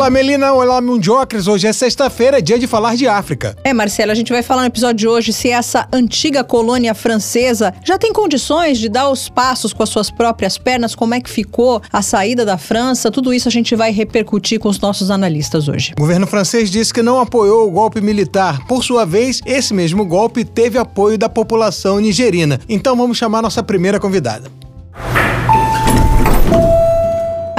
Olá, Melina. Olá, Mundiocres. Hoje é sexta-feira, dia de falar de África. É, Marcelo, a gente vai falar no episódio de hoje se essa antiga colônia francesa já tem condições de dar os passos com as suas próprias pernas, como é que ficou a saída da França. Tudo isso a gente vai repercutir com os nossos analistas hoje. O governo francês disse que não apoiou o golpe militar. Por sua vez, esse mesmo golpe teve apoio da população nigerina. Então vamos chamar nossa primeira convidada.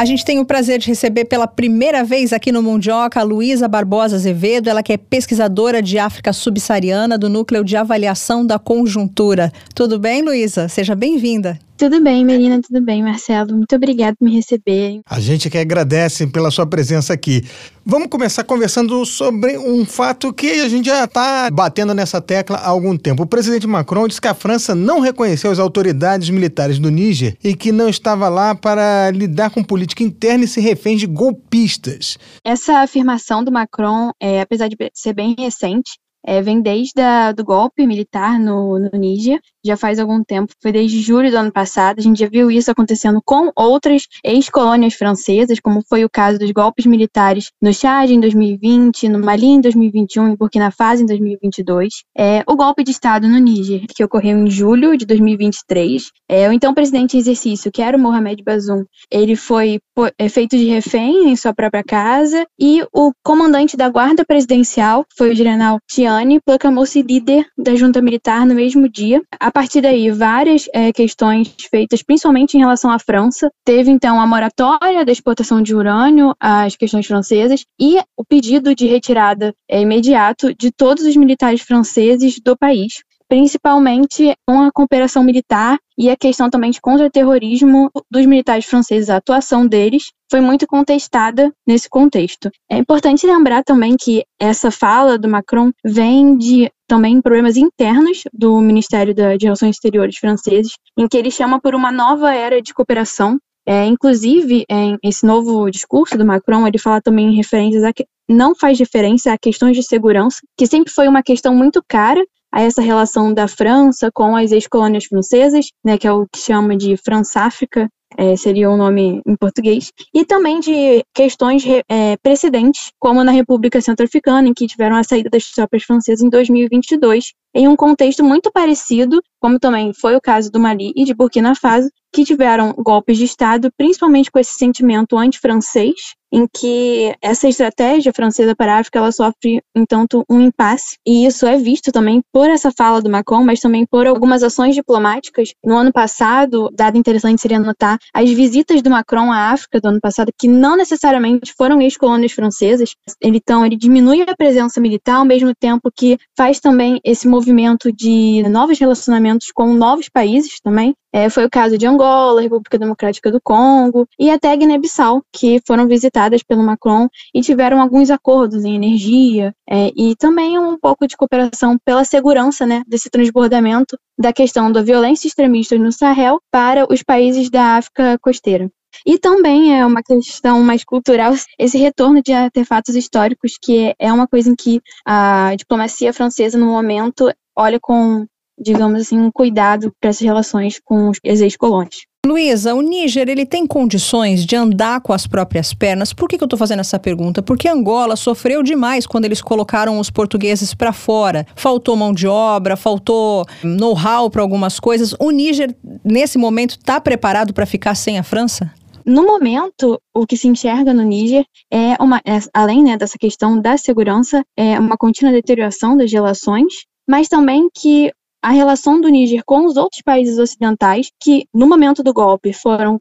A gente tem o prazer de receber pela primeira vez aqui no Mundioca a Luísa Barbosa Azevedo, ela que é pesquisadora de África Subsaariana do Núcleo de Avaliação da Conjuntura. Tudo bem, Luísa? Seja bem-vinda. Tudo bem, Melina, tudo bem, Marcelo. Muito obrigado por me receber. A gente que agradece pela sua presença aqui. Vamos começar conversando sobre um fato que a gente já está batendo nessa tecla há algum tempo. O presidente Macron disse que a França não reconheceu as autoridades militares do Níger e que não estava lá para lidar com política interna e se refém de golpistas. Essa afirmação do Macron, é, apesar de ser bem recente, é, vem desde a, do golpe militar no, no Níger, já faz algum tempo, foi desde julho do ano passado, a gente já viu isso acontecendo com outras ex-colônias francesas, como foi o caso dos golpes militares no Chad em 2020, no Mali em 2021 e Burkina Faso em 2022. É, o golpe de Estado no Níger, que ocorreu em julho de 2023, é, o então presidente em exercício, que era o Mohamed Bazoum, ele foi é, feito de refém em sua própria casa e o comandante da guarda presidencial foi o general Tiani, proclamou-se líder da junta militar no mesmo dia. A a partir daí, várias é, questões feitas, principalmente em relação à França. Teve, então, a moratória da exportação de urânio às questões francesas e o pedido de retirada é, imediato de todos os militares franceses do país principalmente com a cooperação militar e a questão também de contra-terrorismo dos militares franceses, a atuação deles foi muito contestada nesse contexto. É importante lembrar também que essa fala do Macron vem de também problemas internos do Ministério de Relações Exteriores franceses, em que ele chama por uma nova era de cooperação. É, inclusive, em esse novo discurso do Macron, ele fala também em referências a que não faz referência a questões de segurança, que sempre foi uma questão muito cara a essa relação da França com as ex-colônias francesas, né, que é o que chama de França-África, é, seria o um nome em português, e também de questões é, precedentes, como na República Centro-Africana, em que tiveram a saída das tropas francesas em 2022, em um contexto muito parecido, como também foi o caso do Mali e de Burkina Faso, que tiveram golpes de Estado, principalmente com esse sentimento anti-francês, em que essa estratégia francesa para a África ela sofre, entanto, um impasse. E isso é visto também por essa fala do Macron, mas também por algumas ações diplomáticas. No ano passado, dado interessante seria notar as visitas do Macron à África do ano passado, que não necessariamente foram ex-colônias francesas. Então, ele diminui a presença militar, ao mesmo tempo que faz também esse movimento de novos relacionamentos com novos países também. É, foi o caso de Angola, República Democrática do Congo e até Guiné-Bissau, que foram visitadas pelo Macron e tiveram alguns acordos em energia é, e também um pouco de cooperação pela segurança né, desse transbordamento da questão da violência extremista no Sahel para os países da África costeira. E também é uma questão mais cultural, esse retorno de artefatos históricos, que é uma coisa em que a diplomacia francesa, no momento, olha com digamos assim, um cuidado para essas relações com os ex-colônias. Luísa, o Níger ele tem condições de andar com as próprias pernas? Por que, que eu estou fazendo essa pergunta? Porque Angola sofreu demais quando eles colocaram os portugueses para fora. Faltou mão de obra, faltou know-how para algumas coisas. O Níger, nesse momento, está preparado para ficar sem a França? No momento, o que se enxerga no Níger é uma, é, além né, dessa questão da segurança, é uma contínua deterioração das relações, mas também que a relação do Níger com os outros países ocidentais, que no momento do golpe foram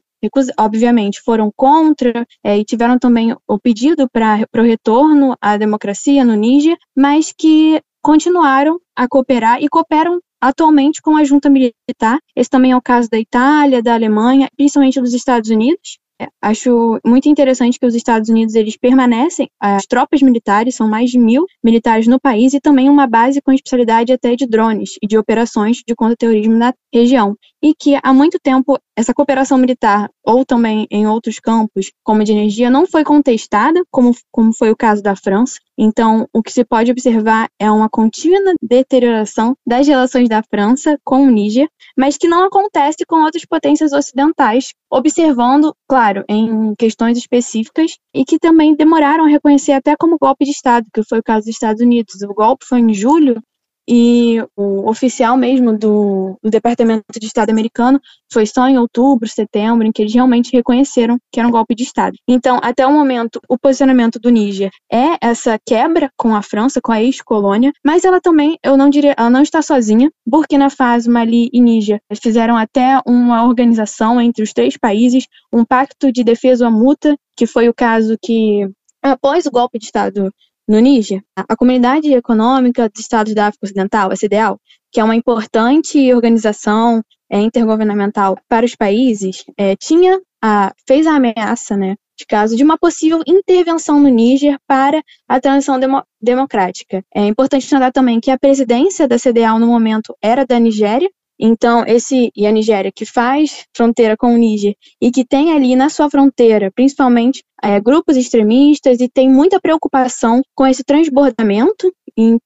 obviamente foram contra é, e tiveram também o pedido para o retorno à democracia no Níger, mas que continuaram a cooperar e cooperam atualmente com a junta militar. Esse também é o caso da Itália, da Alemanha, principalmente dos Estados Unidos. Acho muito interessante que os Estados Unidos eles permanecem, as tropas militares, são mais de mil militares no país e também uma base com especialidade até de drones e de operações de contra-terrorismo na região. E que há muito tempo essa cooperação militar, ou também em outros campos, como de energia, não foi contestada, como, como foi o caso da França. Então, o que se pode observar é uma contínua deterioração das relações da França com o Níger, mas que não acontece com outras potências ocidentais, observando, claro, em questões específicas e que também demoraram a reconhecer até como golpe de Estado, que foi o caso dos Estados Unidos. O golpe foi em julho e o oficial mesmo do, do, Departamento de Estado americano foi só em outubro, setembro, em que eles realmente reconheceram que era um golpe de Estado. Então, até o momento, o posicionamento do Níger é essa quebra com a França, com a ex-colônia, mas ela também, eu não diria, ela não está sozinha. Burkina Faso, Mali e Níger fizeram até uma organização entre os três países, um pacto de defesa mútua, que foi o caso que após o golpe de Estado no Níger, a Comunidade Econômica dos Estados da África Ocidental, a CDAO, que é uma importante organização é, intergovernamental para os países, é, tinha a, fez a ameaça, né, de caso de uma possível intervenção no Níger para a transição demo, democrática. É importante notar também que a presidência da CDAO no momento era da Nigéria, então, esse e a Nigéria, que faz fronteira com o Níger e que tem ali na sua fronteira, principalmente, é, grupos extremistas e tem muita preocupação com esse transbordamento,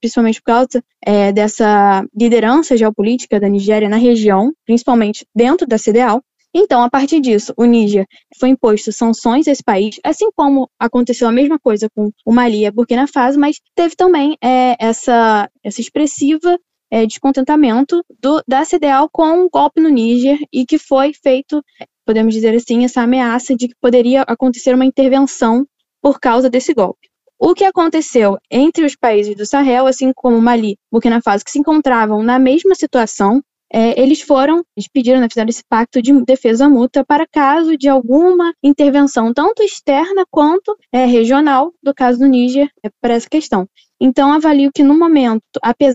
principalmente por causa é, dessa liderança geopolítica da Nigéria na região, principalmente dentro da CDAO. Então, a partir disso, o Níger foi imposto sanções a esse país, assim como aconteceu a mesma coisa com o Mali e a Burkina Faso, mas teve também é, essa, essa expressiva é, descontentamento do, da CDAO com o golpe no Níger e que foi feito, podemos dizer assim, essa ameaça de que poderia acontecer uma intervenção por causa desse golpe. O que aconteceu entre os países do Sahel, assim como Mali, Burkina Faso, que se encontravam na mesma situação, é, eles foram, eles pediram, né, fizeram esse pacto de defesa mútua para caso de alguma intervenção, tanto externa quanto é, regional, do caso do Níger, é, para essa questão. Então, avalio que no momento,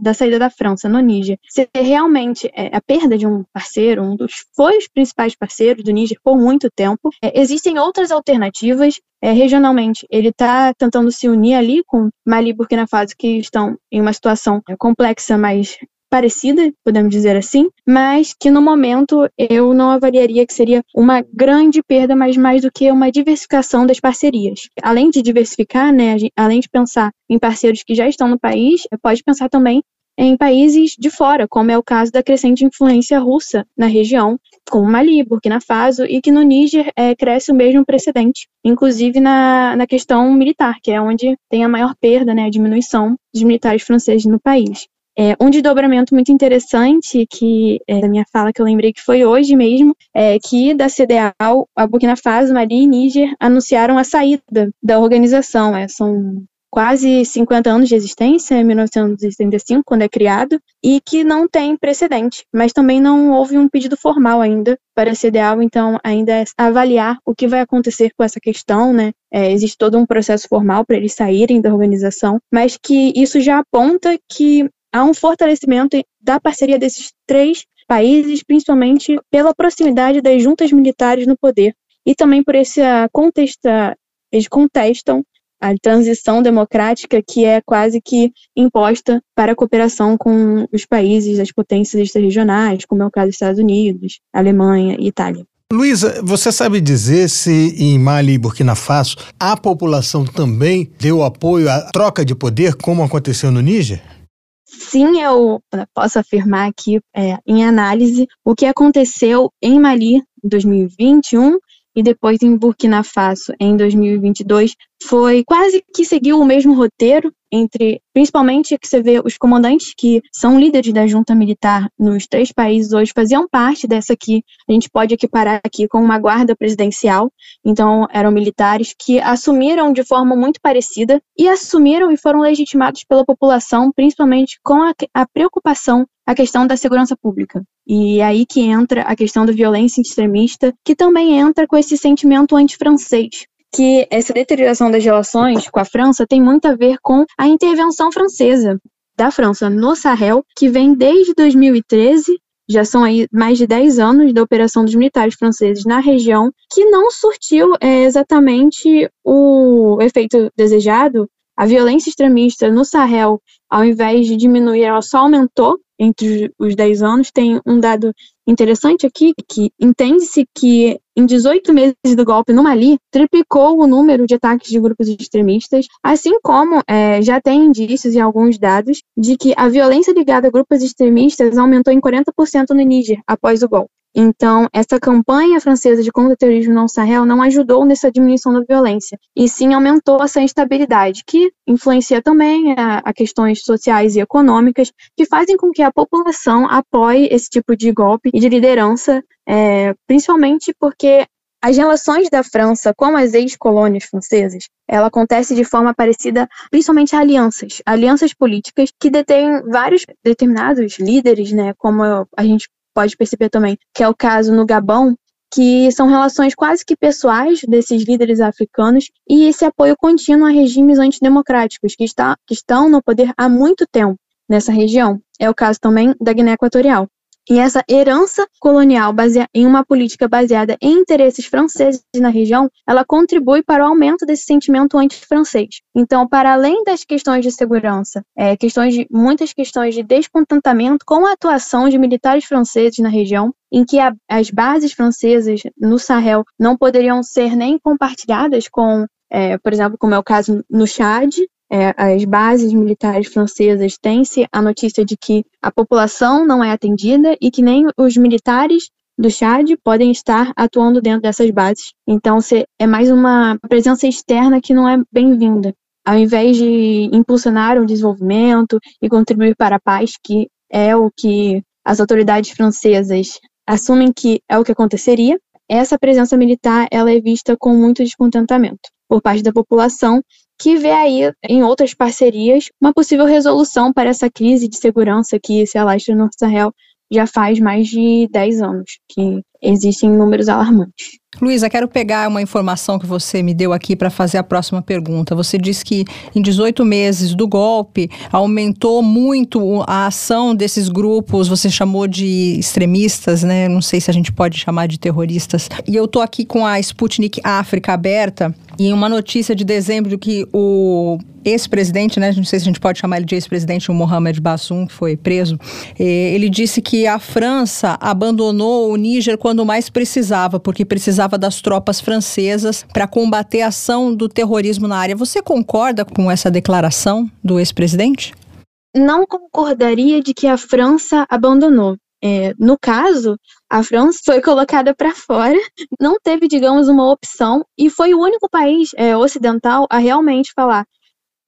da saída da França no Níger, ser realmente é, a perda de um parceiro, um dos foi os principais parceiros do Níger por muito tempo, é, existem outras alternativas. É, regionalmente, ele está tentando se unir ali com Mali e Burkina Faso, que estão em uma situação é, complexa, mas parecida, podemos dizer assim, mas que no momento eu não avaliaria que seria uma grande perda, mas mais do que uma diversificação das parcerias. Além de diversificar, né, além de pensar em parceiros que já estão no país, pode pensar também em países de fora, como é o caso da crescente influência russa na região, como Mali, Burkina Faso, e que no Níger é, cresce o mesmo precedente, inclusive na, na questão militar, que é onde tem a maior perda, né, a diminuição dos militares franceses no país. É, um desdobramento muito interessante que é, da minha fala que eu lembrei que foi hoje mesmo, é que da CDAO, a Burkina Faso, Mali e Níger anunciaram a saída da organização. É, são quase 50 anos de existência, 1975, quando é criado, e que não tem precedente, mas também não houve um pedido formal ainda para a CDAO, então ainda é avaliar o que vai acontecer com essa questão, né? É, existe todo um processo formal para eles saírem da organização, mas que isso já aponta que há um fortalecimento da parceria desses três países, principalmente pela proximidade das juntas militares no poder e também por esse contesta, eles contestam a transição democrática que é quase que imposta para a cooperação com os países, as potências extra-regionais, como é o caso dos Estados Unidos, Alemanha e Itália. Luísa, você sabe dizer se em Mali e Burkina Faso a população também deu apoio à troca de poder, como aconteceu no Níger? Sim eu posso afirmar aqui é, em análise o que aconteceu em Mali em 2021 e depois em Burkina Faso em 2022 foi quase que seguiu o mesmo roteiro entre, principalmente que você vê os comandantes que são líderes da junta militar nos três países hoje faziam parte dessa que a gente pode equiparar aqui com uma guarda presidencial. Então, eram militares que assumiram de forma muito parecida e assumiram e foram legitimados pela população, principalmente com a, a preocupação a questão da segurança pública. E é aí que entra a questão da violência extremista, que também entra com esse sentimento anti-francês, que essa deterioração das relações com a França tem muito a ver com a intervenção francesa da França no Sahel, que vem desde 2013 já são aí mais de 10 anos da operação dos militares franceses na região, que não surtiu é, exatamente o efeito desejado. A violência extremista no Sahel, ao invés de diminuir, ela só aumentou entre os 10 anos. Tem um dado interessante aqui, que entende-se que em 18 meses do golpe no Mali, triplicou o número de ataques de grupos extremistas, assim como é, já tem indícios e alguns dados de que a violência ligada a grupos extremistas aumentou em 40% no Níger após o golpe. Então, essa campanha francesa de contra-terrorismo no Sahel não ajudou nessa diminuição da violência, e sim aumentou essa instabilidade, que influencia também a, a, questões sociais e econômicas, que fazem com que a população apoie esse tipo de golpe e de liderança, é, principalmente porque as relações da França com as ex-colônias francesas, ela acontece de forma parecida, principalmente a alianças, alianças políticas que detêm vários determinados líderes, né, como a gente pode perceber também, que é o caso no Gabão, que são relações quase que pessoais desses líderes africanos e esse apoio contínuo a regimes antidemocráticos que, está, que estão no poder há muito tempo nessa região. É o caso também da Guiné Equatorial. E essa herança colonial em uma política baseada em interesses franceses na região, ela contribui para o aumento desse sentimento anti-francês. Então, para além das questões de segurança, é, questões de, muitas questões de descontentamento com a atuação de militares franceses na região, em que a, as bases francesas no Sahel não poderiam ser nem compartilhadas com, é, por exemplo, como é o caso no Chad, é, as bases militares francesas têm-se a notícia de que a população não é atendida e que nem os militares do Chad podem estar atuando dentro dessas bases. Então, é mais uma presença externa que não é bem-vinda. Ao invés de impulsionar o desenvolvimento e contribuir para a paz, que é o que as autoridades francesas assumem que é o que aconteceria, essa presença militar ela é vista com muito descontentamento por parte da população que vê aí em outras parcerias uma possível resolução para essa crise de segurança que se alastra no Sahel já faz mais de 10 anos, que existem números alarmantes. Luísa, quero pegar uma informação que você me deu aqui para fazer a próxima pergunta. Você disse que em 18 meses do golpe aumentou muito a ação desses grupos, você chamou de extremistas, né? Não sei se a gente pode chamar de terroristas. E eu tô aqui com a Sputnik África aberta e uma notícia de dezembro que o ex-presidente, né? Não sei se a gente pode chamar ele de ex-presidente, o Mohamed Bassoum, que foi preso. Ele disse que a França abandonou o Níger quando mais precisava, porque precisava das tropas francesas para combater a ação do terrorismo na área. Você concorda com essa declaração do ex-presidente? Não concordaria de que a França abandonou. É, no caso, a França foi colocada para fora, não teve, digamos, uma opção e foi o único país é, ocidental a realmente falar: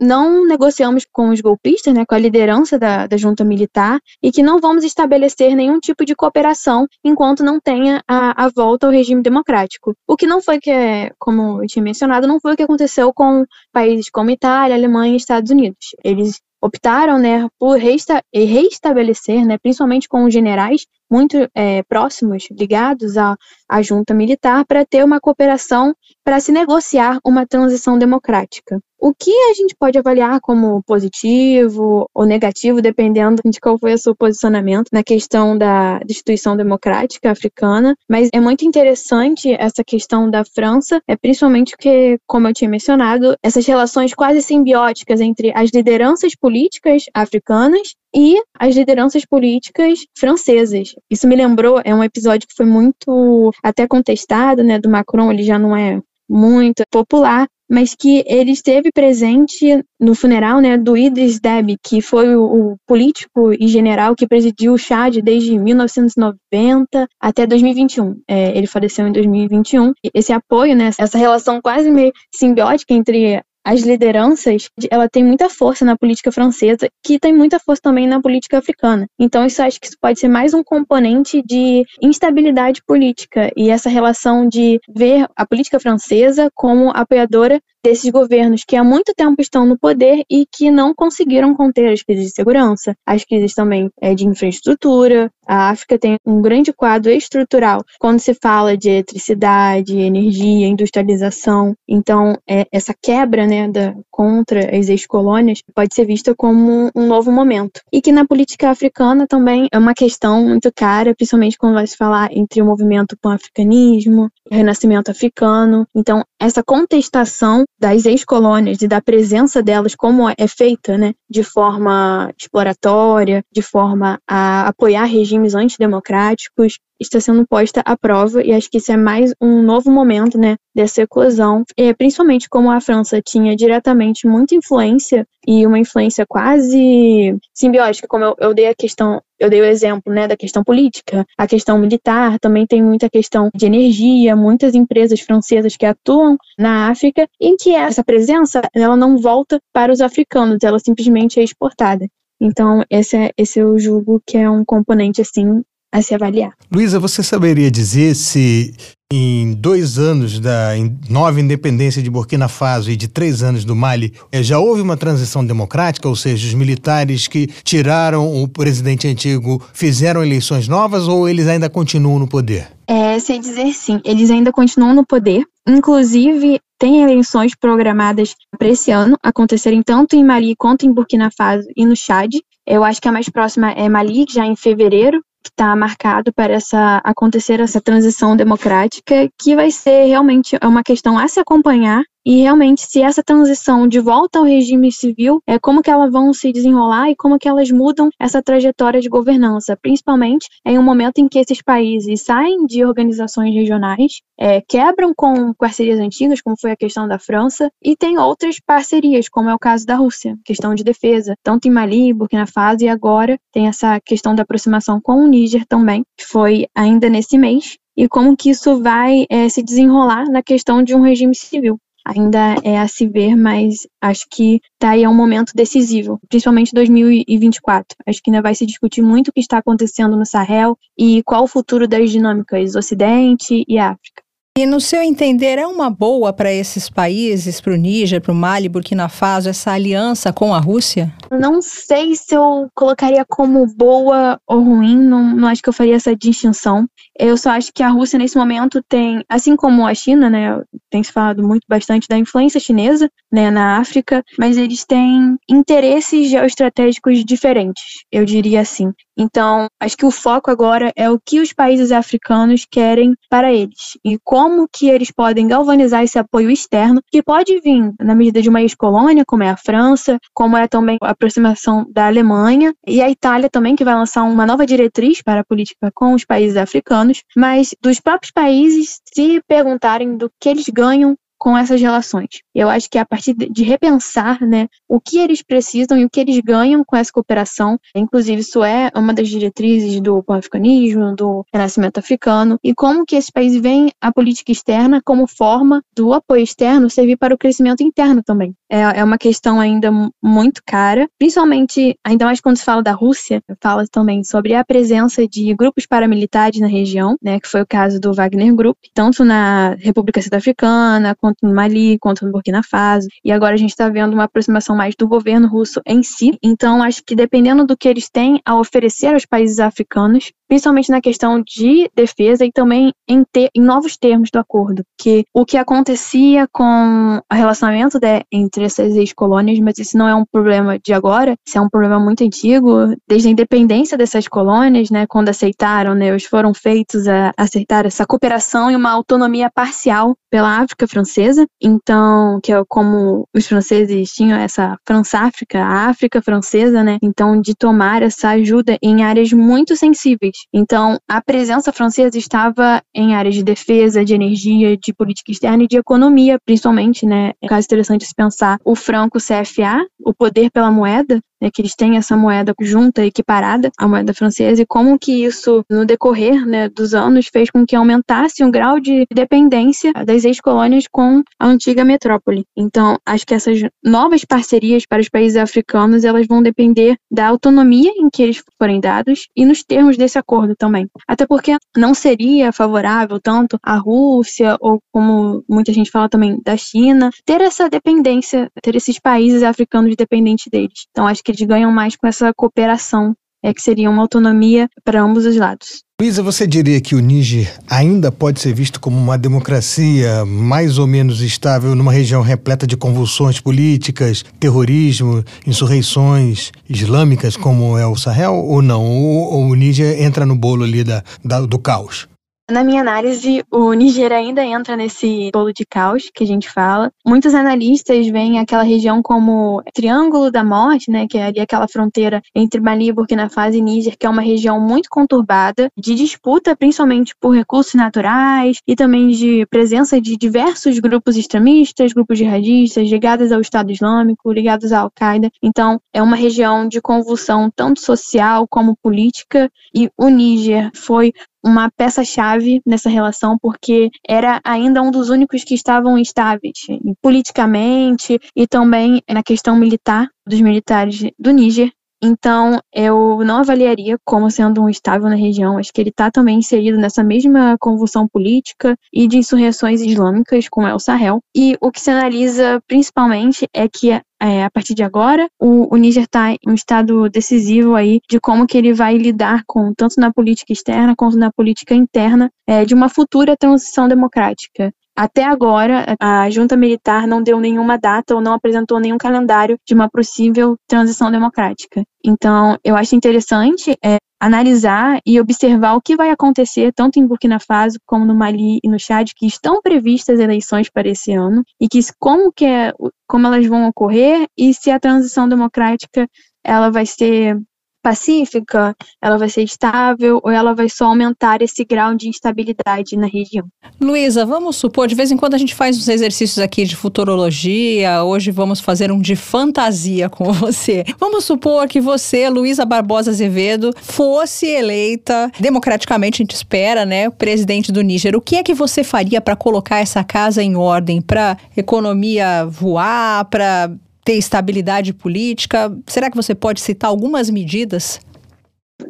não negociamos com os golpistas, né, com a liderança da, da junta militar, e que não vamos estabelecer nenhum tipo de cooperação enquanto não tenha a, a volta ao regime democrático. O que não foi que, como eu tinha mencionado, não foi o que aconteceu com países como Itália, Alemanha e Estados Unidos. Eles optaram né, por reesta reestabelecer, né, principalmente com os generais muito é, próximos, ligados à, à junta militar, para ter uma cooperação para se negociar uma transição democrática. O que a gente pode avaliar como positivo ou negativo, dependendo de qual foi o seu posicionamento na questão da instituição democrática africana, mas é muito interessante essa questão da França, é principalmente porque, como eu tinha mencionado, essas relações quase simbióticas entre as lideranças políticas africanas e as lideranças políticas francesas. Isso me lembrou, é um episódio que foi muito até contestado, né, do Macron, ele já não é muito popular, mas que ele esteve presente no funeral né, do Idris Deby, que foi o, o, político e general que presidiu o Chad desde 1990 até 2021. É, ele faleceu em 2021. Esse apoio, né, essa relação quase meio simbiótica entre as lideranças, ela tem muita força na política francesa, que tem muita força também na política africana. Então, isso acho que isso pode ser mais um componente de instabilidade política e essa relação de ver a política francesa como apoiadora desses governos que há muito tempo estão no poder e que não conseguiram conter as crises de segurança, as crises também é, de infraestrutura. A África tem um grande quadro estrutural quando se fala de eletricidade, energia, industrialização. Então, é, essa quebra né, da, contra as ex-colônias pode ser vista como um novo momento. E que na política africana também é uma questão muito cara, principalmente quando vai se falar entre o movimento pan-africanismo, renascimento africano. Então, essa contestação das ex-colônias e da presença delas, como é feita, né, de forma exploratória, de forma a apoiar regimes antidemocráticos, está sendo posta à prova e acho que isso é mais um novo momento, né, dessa eclosão, é, principalmente como a França tinha diretamente muita influência e uma influência quase simbiótica, como eu, eu dei a questão, eu dei o exemplo, né, da questão política, a questão militar, também tem muita questão de energia, muitas empresas francesas que atuam na África, em que essa presença, ela não volta para os africanos, ela simplesmente é exportada. Então, esse é, esse eu julgo que é um componente, assim, a se avaliar. Luísa, você saberia dizer se em dois anos da nova independência de Burkina Faso e de três anos do Mali, eh, já houve uma transição democrática, ou seja, os militares que tiraram o presidente antigo fizeram eleições novas ou eles ainda continuam no poder? É, sei dizer sim, eles ainda continuam no poder. Inclusive, tem eleições programadas para esse ano acontecerem tanto em Mali quanto em Burkina Faso e no Chad. Eu acho que a mais próxima é Mali, já em fevereiro, que está marcado para essa acontecer essa transição democrática, que vai ser realmente uma questão a se acompanhar e realmente se essa transição de volta ao regime civil é como que elas vão se desenrolar e como que elas mudam essa trajetória de governança, principalmente em um momento em que esses países saem de organizações regionais, é, quebram com parcerias antigas, como foi a questão da França, e tem outras parcerias, como é o caso da Rússia, questão de defesa, tanto em Mali, Burkina Faso e agora tem essa questão da aproximação com o Níger também, que foi ainda nesse mês, e como que isso vai é, se desenrolar na questão de um regime civil ainda é a se ver, mas acho que tá aí é um momento decisivo, principalmente 2024. Acho que ainda vai se discutir muito o que está acontecendo no Sahel e qual o futuro das dinâmicas Ocidente e África. E no seu entender, é uma boa para esses países, para o Níger, para o Mali, Burkina Faso, essa aliança com a Rússia? Não sei se eu colocaria como boa ou ruim, não, não acho que eu faria essa distinção. Eu só acho que a Rússia, nesse momento, tem, assim como a China, né, tem se falado muito bastante da influência chinesa né, na África, mas eles têm interesses geoestratégicos diferentes, eu diria assim. Então, acho que o foco agora é o que os países africanos querem para eles e como que eles podem galvanizar esse apoio externo, que pode vir na medida de uma ex-colônia, como é a França, como é também a aproximação da Alemanha e a Itália também, que vai lançar uma nova diretriz para a política com os países africanos, mas dos próprios países se perguntarem do que eles ganham com essas relações. Eu acho que a partir de repensar né, o que eles precisam e o que eles ganham com essa cooperação, inclusive isso é uma das diretrizes do pan-africanismo, do renascimento africano, e como que esse país vem a política externa como forma do apoio externo servir para o crescimento interno também. É, é uma questão ainda muito cara, principalmente, ainda mais quando se fala da Rússia, fala também sobre a presença de grupos paramilitares na região, né, que foi o caso do Wagner Group, tanto na República Centro-Africana, quanto no Mali, quanto no Burkina Faso. E agora a gente está vendo uma aproximação mais do governo russo em si. Então, acho que dependendo do que eles têm a oferecer aos países africanos, principalmente na questão de defesa e também em, ter, em novos termos do acordo, que o que acontecia com o relacionamento de, entre essas ex-colônias, mas isso não é um problema de agora, isso é um problema muito antigo, desde a independência dessas colônias, né, quando aceitaram, né, eles foram feitos a aceitar essa cooperação e uma autonomia parcial pela África francesa, então, que é como os franceses tinham essa França-África, a África francesa, né, então de tomar essa ajuda em áreas muito sensíveis, então, a presença francesa estava em áreas de defesa, de energia, de política externa e de economia, principalmente, né? É um caso interessante se pensar o franco CFA, o poder pela moeda, né, que eles têm essa moeda junta, equiparada à moeda francesa, e como que isso, no decorrer né, dos anos, fez com que aumentasse o grau de dependência das ex-colônias com a antiga metrópole. Então, acho que essas novas parcerias para os países africanos, elas vão depender da autonomia em que eles forem dados e nos termos desse acordo também. Até porque não seria favorável tanto a Rússia, ou como muita gente fala também da China, ter essa dependência, ter esses países africanos dependentes deles. Então, acho que eles ganham mais com essa cooperação, é que seria uma autonomia para ambos os lados. Luísa, você diria que o Níger ainda pode ser visto como uma democracia mais ou menos estável numa região repleta de convulsões políticas, terrorismo, insurreições islâmicas, como é o Sahel, ou não? Ou, ou o Níger entra no bolo ali da, da, do caos? Na minha análise, o Niger ainda entra nesse bolo de caos que a gente fala. Muitos analistas veem aquela região como Triângulo da Morte, né, que é ali aquela fronteira entre Mali, Burkina Faso e Níger, que é uma região muito conturbada, de disputa principalmente por recursos naturais e também de presença de diversos grupos extremistas, grupos jihadistas ligados ao Estado Islâmico, ligados à Al-Qaeda. Então, é uma região de convulsão tanto social como política e o Níger foi uma peça-chave nessa relação, porque era ainda um dos únicos que estavam estáveis politicamente e também na questão militar dos militares do Níger. Então, eu não avaliaria como sendo um estável na região. Acho que ele está também inserido nessa mesma convulsão política e de insurreições islâmicas, como é o Sahel. E o que se analisa principalmente é que é, a partir de agora, o, o Níger está em um estado decisivo aí de como que ele vai lidar com, tanto na política externa quanto na política interna, é, de uma futura transição democrática. Até agora, a junta militar não deu nenhuma data ou não apresentou nenhum calendário de uma possível transição democrática. Então, eu acho interessante é, analisar e observar o que vai acontecer tanto em Burkina Faso como no Mali e no Chad, que estão previstas eleições para esse ano e que como que é, como elas vão ocorrer e se a transição democrática ela vai ser pacífica, ela vai ser estável ou ela vai só aumentar esse grau de instabilidade na região. Luísa, vamos supor, de vez em quando a gente faz uns exercícios aqui de futurologia, hoje vamos fazer um de fantasia com você. Vamos supor que você, Luísa Barbosa Azevedo, fosse eleita democraticamente, a gente espera, né, presidente do Níger. O que é que você faria para colocar essa casa em ordem, para economia voar, para ter estabilidade política? Será que você pode citar algumas medidas?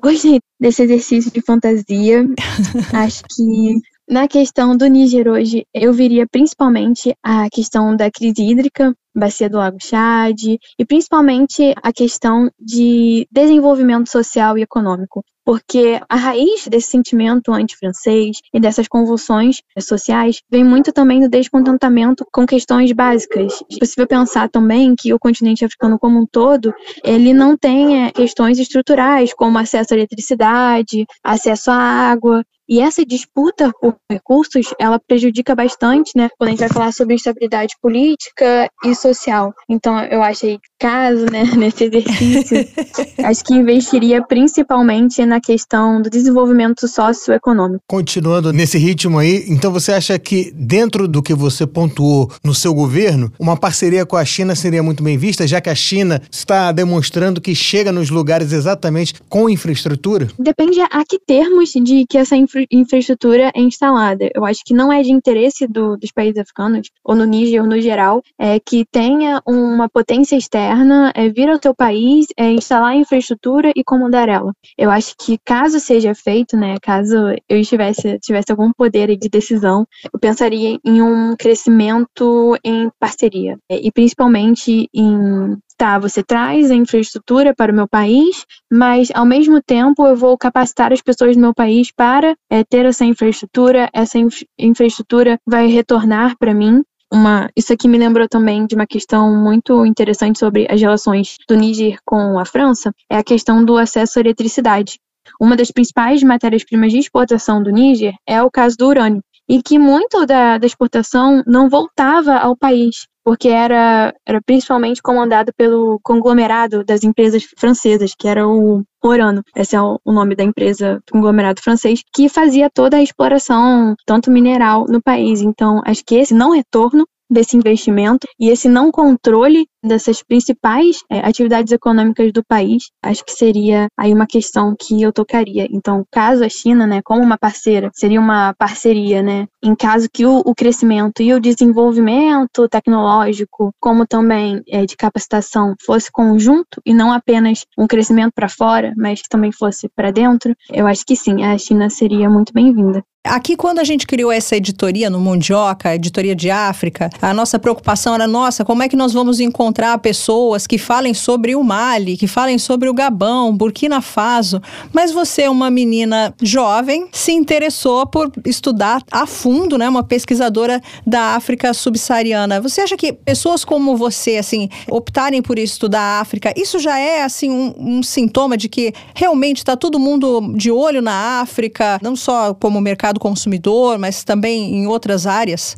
Gostei desse exercício de fantasia. Acho que na questão do Níger hoje, eu viria principalmente a questão da crise hídrica, bacia do Lago Chad, e principalmente a questão de desenvolvimento social e econômico porque a raiz desse sentimento anti-francês e dessas convulsões sociais vem muito também do descontentamento com questões básicas. É possível pensar também que o continente africano como um todo, ele não tem é, questões estruturais como acesso à eletricidade, acesso à água, e essa disputa por recursos, ela prejudica bastante, né, quando a gente vai falar sobre instabilidade política e social. Então, eu achei caso, né, nesse exercício, acho que investiria principalmente na questão do desenvolvimento socioeconômico. Continuando nesse ritmo aí, então você acha que dentro do que você pontuou no seu governo, uma parceria com a China seria muito bem vista, já que a China está demonstrando que chega nos lugares exatamente com infraestrutura? Depende a que termos de que essa infraestrutura infra infraestrutura é instalada. Eu acho que não é de interesse do, dos países africanos, ou no Níger, ou no geral, é que tenha uma potência externa, é, vir ao teu país, é, instalar a infraestrutura e comandar ela. Eu acho que caso seja feito, né, caso eu estivesse, tivesse algum poder de decisão, eu pensaria em um crescimento em parceria, é, e principalmente em tá, você traz a infraestrutura para o meu país, mas ao mesmo tempo eu vou capacitar as pessoas do meu país para é, ter essa infraestrutura, essa infra infraestrutura vai retornar para mim. Uma, isso aqui me lembrou também de uma questão muito interessante sobre as relações do Níger com a França, é a questão do acesso à eletricidade. Uma das principais matérias-primas de exportação do Níger é o caso do urânio, e que muito da, da exportação não voltava ao país porque era, era principalmente comandado pelo conglomerado das empresas francesas, que era o Orano, esse é o, nome da empresa conglomerado francês, que fazia toda a exploração, tanto mineral, no país. Então, acho que esse não retorno desse investimento e esse não controle dessas principais é, atividades econômicas do país, acho que seria aí uma questão que eu tocaria. Então, caso a China, né, como uma parceira, seria uma parceria, né, em caso que o, o crescimento e o desenvolvimento tecnológico, como também é, de capacitação, fosse conjunto e não apenas um crescimento para fora, mas que também fosse para dentro, eu acho que sim, a China seria muito bem-vinda. Aqui, quando a gente criou essa editoria no Mundioca, editoria de África, a nossa preocupação era, nossa, como é que nós vamos encontrar encontrar pessoas que falem sobre o Mali, que falem sobre o Gabão, Burkina Faso, mas você é uma menina jovem, se interessou por estudar a fundo, né, uma pesquisadora da África subsaariana. Você acha que pessoas como você, assim, optarem por estudar a África, isso já é, assim, um, um sintoma de que realmente está todo mundo de olho na África, não só como mercado consumidor, mas também em outras áreas?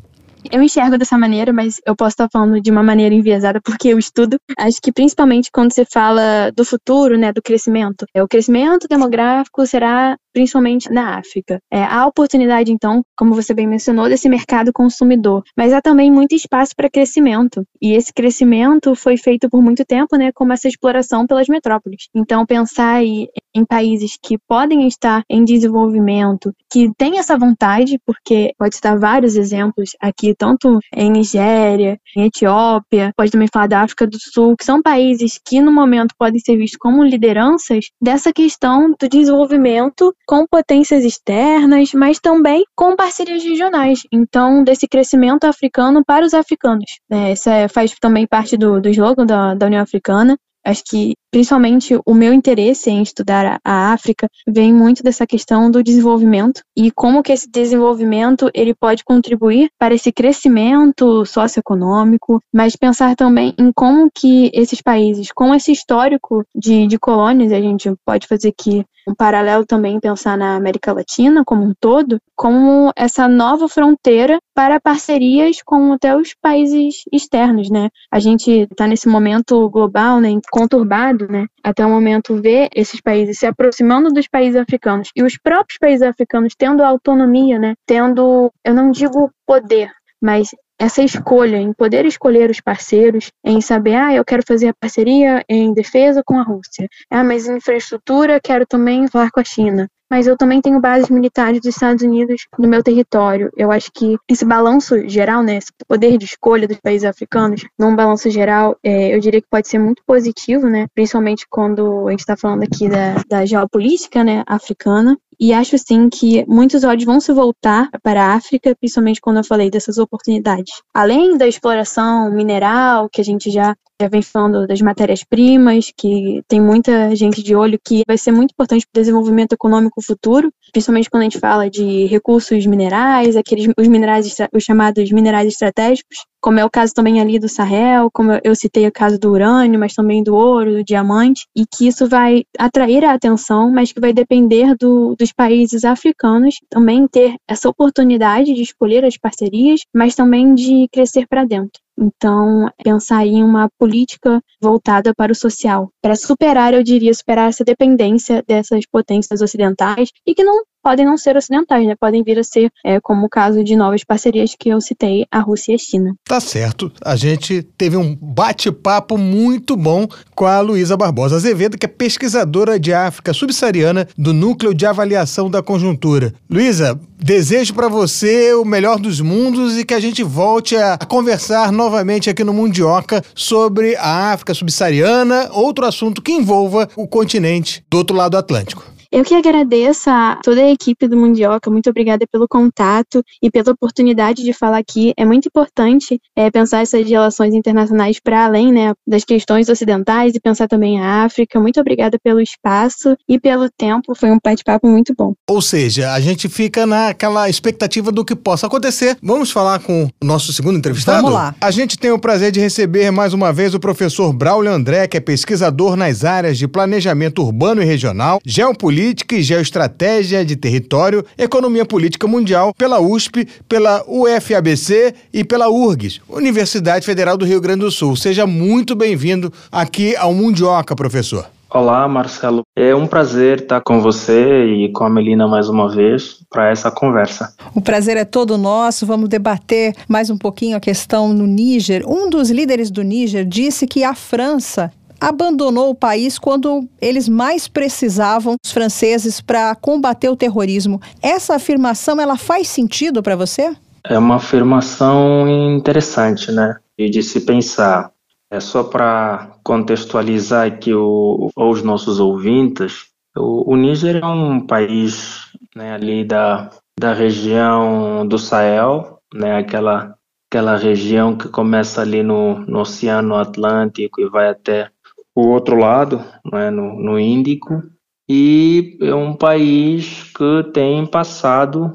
Eu enxergo dessa maneira, mas eu posso estar falando de uma maneira enviesada porque eu estudo. Acho que principalmente quando você fala do futuro, né, do crescimento, é o crescimento demográfico será principalmente na África. É, há oportunidade, então, como você bem mencionou, desse mercado consumidor, mas há também muito espaço para crescimento. E esse crescimento foi feito por muito tempo, né, como essa exploração pelas metrópoles. Então, pensar aí em países que podem estar em desenvolvimento, que têm essa vontade, porque pode citar vários exemplos aqui, tanto em Nigéria, em Etiópia, pode também falar da África do Sul, que são países que no momento podem ser vistos como lideranças dessa questão do desenvolvimento com potências externas, mas também com parcerias regionais. Então, desse crescimento africano para os africanos. É, isso é, faz também parte do, do slogan da, da União Africana. Acho que principalmente o meu interesse em estudar a África vem muito dessa questão do desenvolvimento e como que esse desenvolvimento ele pode contribuir para esse crescimento socioeconômico, mas pensar também em como que esses países, com esse histórico de, de colônias, a gente pode fazer aqui um paralelo também pensar na América Latina como um todo, como essa nova fronteira para parcerias com até os países externos, né? A gente está nesse momento global, né, conturbado né, até o momento ver esses países se aproximando dos países africanos e os próprios países africanos tendo autonomia, né, tendo, eu não digo poder, mas essa escolha, em poder escolher os parceiros, em saber, ah, eu quero fazer a parceria em defesa com a Rússia, ah, mas em infraestrutura quero também falar com a China mas eu também tenho bases militares dos Estados Unidos no meu território. Eu acho que esse balanço geral, né, esse poder de escolha dos países africanos, num balanço geral, é, eu diria que pode ser muito positivo, né, principalmente quando a gente está falando aqui da, da geopolítica, né, africana. E acho sim que muitos olhos vão se voltar para a África, principalmente quando eu falei dessas oportunidades. Além da exploração mineral, que a gente já já vem falando das matérias-primas, que tem muita gente de olho que vai ser muito importante para o desenvolvimento econômico futuro, principalmente quando a gente fala de recursos minerais, aqueles os minerais os chamados minerais estratégicos, como é o caso também ali do Sahel, como eu citei o caso do urânio, mas também do ouro, do diamante, e que isso vai atrair a atenção, mas que vai depender do, dos países africanos também ter essa oportunidade de escolher as parcerias, mas também de crescer para dentro. Então, pensar em uma política voltada para o social, para superar, eu diria, superar essa dependência dessas potências ocidentais e que não podem não ser ocidentais, né? Podem vir a ser, é, como o caso de novas parcerias que eu citei, a Rússia e a China. Tá certo. A gente teve um bate-papo muito bom com a Luísa Barbosa Azevedo, que é pesquisadora de África subsaariana do Núcleo de Avaliação da Conjuntura. Luísa, desejo para você o melhor dos mundos e que a gente volte a conversar novamente aqui no Mundioca sobre a África subsaariana, outro assunto que envolva o continente do outro lado do Atlântico. Eu que agradeço a toda a equipe do Mundioca, muito obrigada pelo contato e pela oportunidade de falar aqui. É muito importante é, pensar essas relações internacionais para além né, das questões ocidentais e pensar também a África. Muito obrigada pelo espaço e pelo tempo, foi um bate-papo muito bom. Ou seja, a gente fica naquela expectativa do que possa acontecer. Vamos falar com o nosso segundo entrevistado? Vamos lá. A gente tem o prazer de receber mais uma vez o professor Braulio André, que é pesquisador nas áreas de planejamento urbano e regional, geopolítica Política e Geoestratégia de Território, Economia Política Mundial, pela USP, pela UFABC e pela URGS, Universidade Federal do Rio Grande do Sul. Seja muito bem-vindo aqui ao Mundioca, professor. Olá, Marcelo. É um prazer estar com você e com a Melina mais uma vez para essa conversa. O prazer é todo nosso. Vamos debater mais um pouquinho a questão no Níger. Um dos líderes do Níger disse que a França abandonou o país quando eles mais precisavam, os franceses, para combater o terrorismo. Essa afirmação, ela faz sentido para você? É uma afirmação interessante, né? E de se pensar. É só para contextualizar aqui o, os nossos ouvintes. O, o Níger é um país né, ali da, da região do Sahel, né, aquela aquela região que começa ali no, no Oceano Atlântico e vai até o outro lado, é, no, no Índico, e é um país que tem passado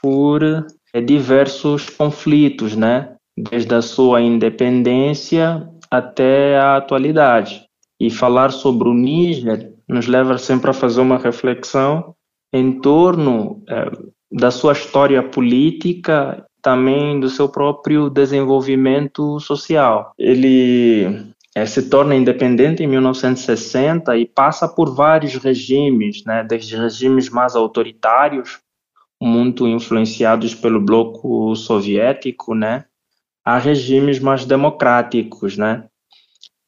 por é, diversos conflitos, né? Desde a sua independência até a atualidade. E falar sobre o Níger nos leva sempre a fazer uma reflexão em torno é, da sua história política, também do seu próprio desenvolvimento social. Ele é, se torna independente em 1960 e passa por vários regimes, né, desde regimes mais autoritários, muito influenciados pelo bloco soviético, né, a regimes mais democráticos, né.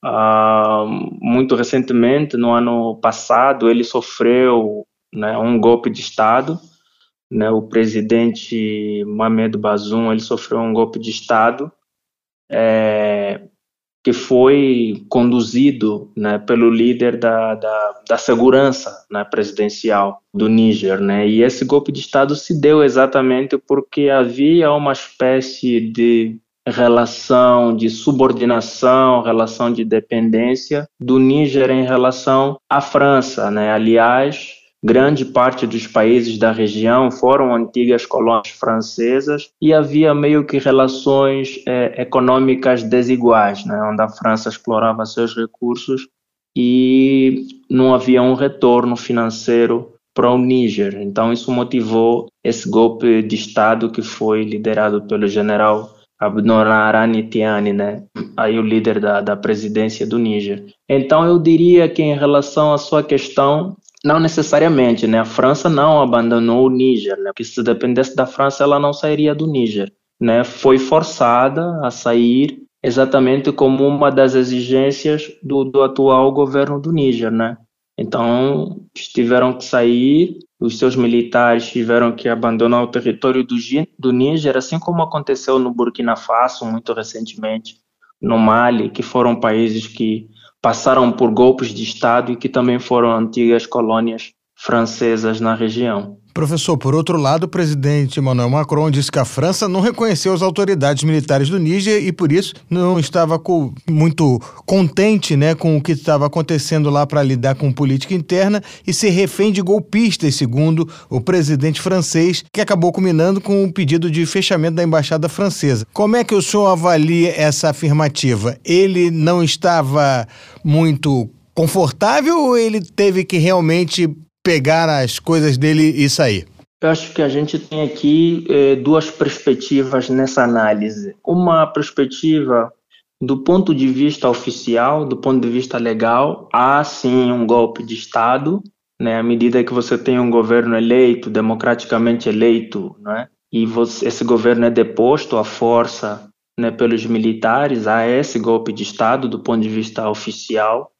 Uh, muito recentemente, no ano passado, ele sofreu né, um golpe de Estado. Né, o presidente Mohamed Bazoum ele sofreu um golpe de Estado é, que foi conduzido né, pelo líder da, da, da segurança né, presidencial do Níger. Né, e esse golpe de Estado se deu exatamente porque havia uma espécie de relação de subordinação, relação de dependência do Níger em relação à França. Né? Aliás, Grande parte dos países da região foram antigas colônias francesas e havia meio que relações é, econômicas desiguais, né, onde a França explorava seus recursos e não havia um retorno financeiro para o Níger. Então isso motivou esse golpe de Estado que foi liderado pelo general Abdurrahman Tiani, né? Aí o líder da, da presidência do Níger. Então eu diria que em relação à sua questão, não necessariamente, né? A França não abandonou o Níger, né? Porque se dependesse da França, ela não sairia do Níger, né? Foi forçada a sair exatamente como uma das exigências do, do atual governo do Níger, né? Então, tiveram que sair, os seus militares tiveram que abandonar o território do, do Níger, assim como aconteceu no Burkina Faso muito recentemente, no Mali, que foram países que passaram por golpes de Estado e que também foram antigas colônias francesas na região. Professor, por outro lado, o presidente Emmanuel Macron disse que a França não reconheceu as autoridades militares do Níger e, por isso, não estava com, muito contente né, com o que estava acontecendo lá para lidar com política interna e ser refém de golpistas, segundo o presidente francês, que acabou culminando com o pedido de fechamento da embaixada francesa. Como é que o senhor avalia essa afirmativa? Ele não estava muito confortável ou ele teve que realmente pegar as coisas dele e sair? Eu acho que a gente tem aqui eh, duas perspectivas nessa análise. Uma perspectiva do ponto de vista oficial, do ponto de vista legal, há sim um golpe de Estado, né, à medida que você tem um governo eleito, democraticamente eleito, né, e você, esse governo é deposto à força né, pelos militares, há esse golpe de Estado do ponto de vista oficial.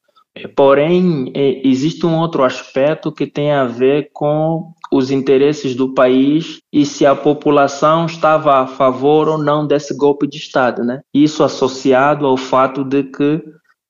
Porém, é, existe um outro aspecto que tem a ver com os interesses do país e se a população estava a favor ou não desse golpe de Estado, né? Isso associado ao fato de que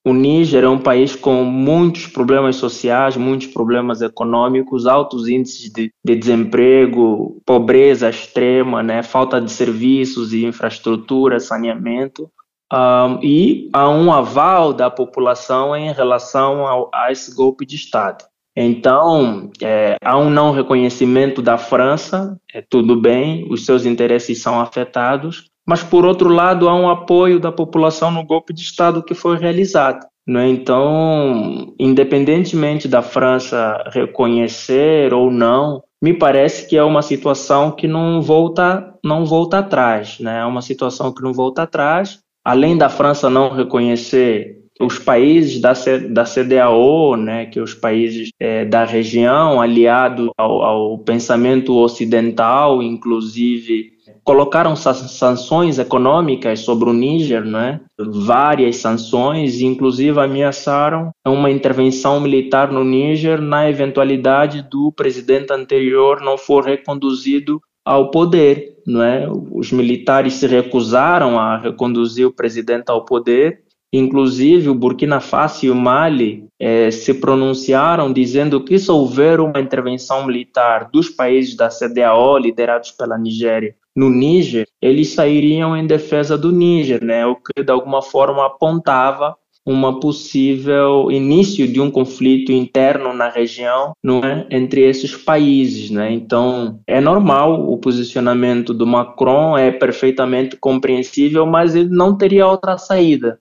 o Níger é um país com muitos problemas sociais, muitos problemas econômicos, altos índices de, de desemprego, pobreza extrema, né? falta de serviços e infraestrutura, saneamento um, e há um aval da população em relação ao, a esse golpe de Estado. Então, é, há um não reconhecimento da França, é tudo bem, os seus interesses são afetados, mas por outro lado há um apoio da população no golpe de Estado que foi realizado. Né? Então, independentemente da França reconhecer ou não, me parece que é uma situação que não volta, não volta atrás, né? É uma situação que não volta atrás além da França não reconhecer os países da, da CDAO, né, que os países é, da região, aliados ao, ao, pensamento ocidental, inclusive, colocaram sanções econômicas sobre o Níger, né, várias sanções, inclusive ameaçaram uma intervenção militar no Níger na eventualidade do presidente anterior não for reconduzido ao poder. Não é? Os militares se recusaram a reconduzir o presidente ao poder. Inclusive, o Burkina Faso e o Mali eh, se pronunciaram dizendo que se houver uma intervenção militar dos países da CDAO, liderados pela Nigéria, no Níger, eles sairiam em defesa do Níger, né? O que de alguma forma apontava uma possível início de um conflito interno na região não é, entre esses países. Né? Então, é normal o posicionamento do Macron, é perfeitamente compreensível, mas ele não teria outra saída.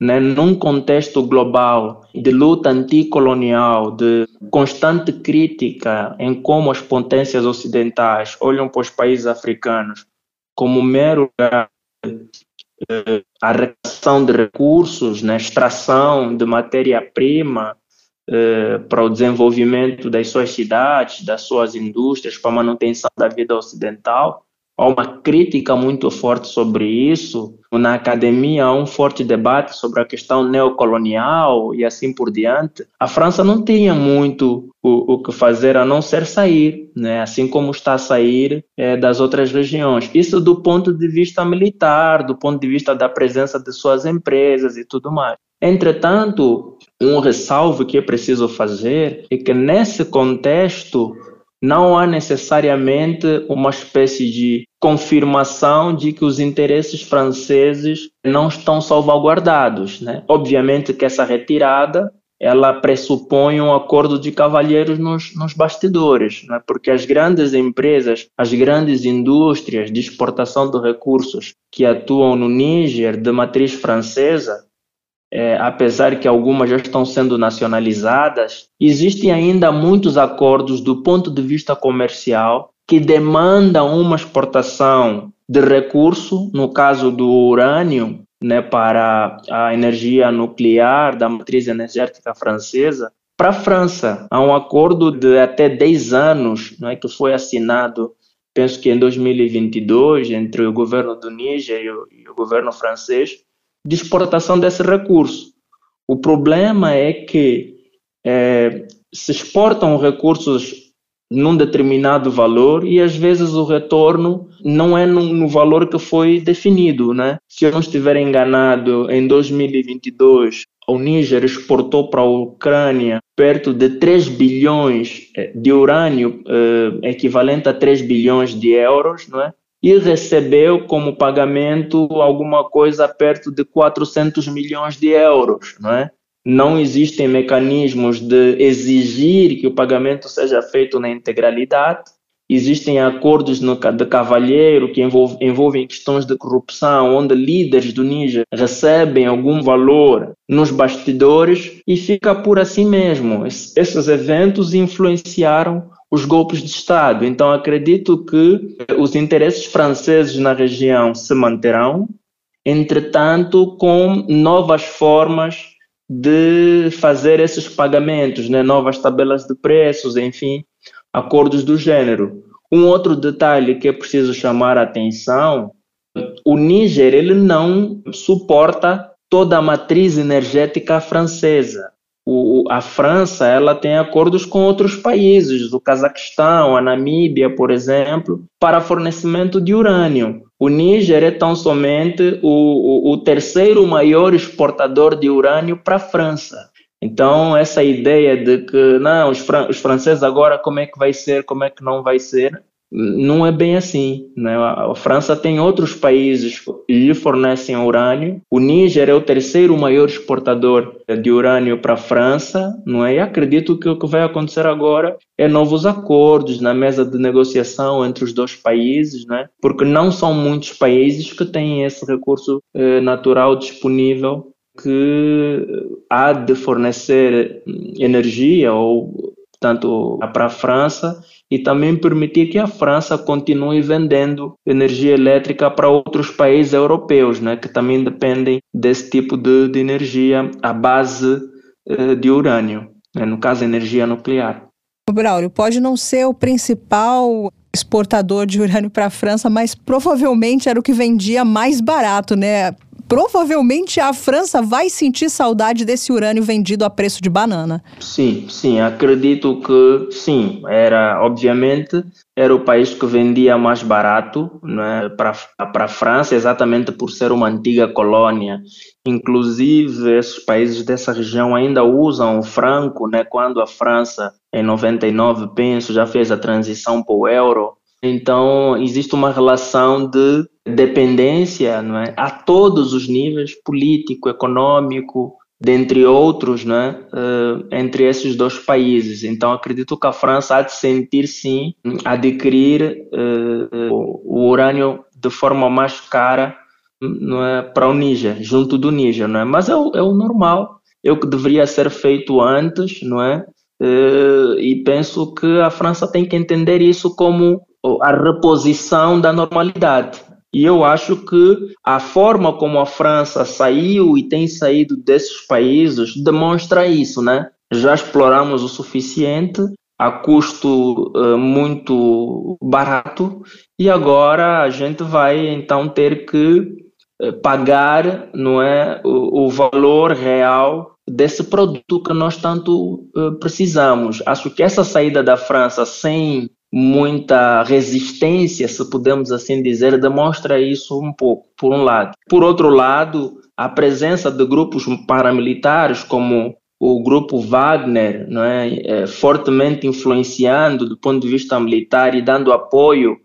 Né? Num contexto global de luta anticolonial, de constante crítica em como as potências ocidentais olham para os países africanos como mero a arrecadação de recursos, na né, extração de matéria-prima eh, para o desenvolvimento das suas cidades, das suas indústrias, para a manutenção da vida ocidental, há uma crítica muito forte sobre isso. Na academia há um forte debate sobre a questão neocolonial e assim por diante. A França não tinha muito o, o que fazer a não ser sair, né? assim como está a sair é, das outras regiões. Isso do ponto de vista militar, do ponto de vista da presença de suas empresas e tudo mais. Entretanto, um ressalvo que é preciso fazer é que nesse contexto não há necessariamente uma espécie de confirmação de que os interesses franceses não estão salvaguardados. Né? Obviamente que essa retirada ela pressupõe um acordo de cavalheiros nos, nos bastidores, né? porque as grandes empresas, as grandes indústrias de exportação de recursos que atuam no Níger de matriz francesa, é, apesar que algumas já estão sendo nacionalizadas, existem ainda muitos acordos do ponto de vista comercial que demandam uma exportação de recurso, no caso do urânio, né, para a energia nuclear da matriz energética francesa, para a França. Há um acordo de até 10 anos né, que foi assinado, penso que em 2022, entre o governo do Níger e o, e o governo francês, de exportação desse recurso. O problema é que é, se exportam recursos num determinado valor e às vezes o retorno não é no, no, valor que foi definido, né? Se eu não estiver enganado, em 2022 o Níger exportou para a Ucrânia perto de 3 bilhões eh, de urânio, eh, equivalente a 3 bilhões de euros, não é? e recebeu como pagamento alguma coisa perto de 400 milhões de euros, não é? Não existem mecanismos de exigir que o pagamento seja feito na integralidade. Existem acordos no, de cavalheiro que envolve, envolvem questões de corrupção, onde líderes do Níger recebem algum valor nos bastidores e fica por assim mesmo. Esses eventos influenciaram os golpes de Estado. Então, acredito que os interesses franceses na região se manterão, entretanto, com novas formas de fazer esses pagamentos, né? novas tabelas de preços, enfim, acordos do gênero. Um outro detalhe que é preciso chamar a atenção, o Níger ele não suporta toda a matriz energética francesa o, a França ela tem acordos com outros países, o Cazaquistão, a Namíbia, por exemplo, para fornecimento de urânio. O Níger é tão somente o, o, o terceiro maior exportador de urânio para a França. Então, essa ideia de que não, os, fran os franceses agora como é que vai ser, como é que não vai ser, não é bem assim. Né? A França tem outros países que lhe fornecem urânio. O Níger é o terceiro maior exportador de urânio para a França. Não é? E acredito que o que vai acontecer agora é novos acordos na mesa de negociação entre os dois países, né? porque não são muitos países que têm esse recurso eh, natural disponível que há de fornecer energia ou tanto para a França e também permitir que a França continue vendendo energia elétrica para outros países europeus, né, que também dependem desse tipo de, de energia à base eh, de urânio, né, no caso, energia nuclear. Braulio, pode não ser o principal exportador de urânio para a França, mas provavelmente era o que vendia mais barato, né? provavelmente a França vai sentir saudade desse urânio vendido a preço de banana. Sim, sim, acredito que sim. Era, obviamente, era o país que vendia mais barato né, para a França, exatamente por ser uma antiga colônia. Inclusive, esses países dessa região ainda usam o franco, né, quando a França, em 99, penso, já fez a transição para o euro Então, existe uma relação de dependência não é? a todos os níveis político, econômico, dentre outros, né, entre esses dois países. Então, acredito que a França há de sentir, sim, adquirir uh, o urânio de forma mais cara não é, para o Níger, junto do Níger, não é? Mas é o, é o normal, é o que deveria ser feito antes, não é? Uh, e penso que a França tem que entender isso como a reposição da normalidade. E eu acho que a forma como a França saiu e tem saído desses países demonstra isso, né? Já exploramos o suficiente a custo uh, muito barato e agora a gente vai então ter que pagar, não é, o, o, valor real desse produto que nós tanto uh, precisamos. Acho que essa saída da França sem muita resistência, se podemos assim dizer, demonstra isso um pouco, por um lado. Por outro lado, a presença de grupos paramilitares como o grupo Wagner, não é, é fortemente influenciando do ponto de vista militar e dando apoio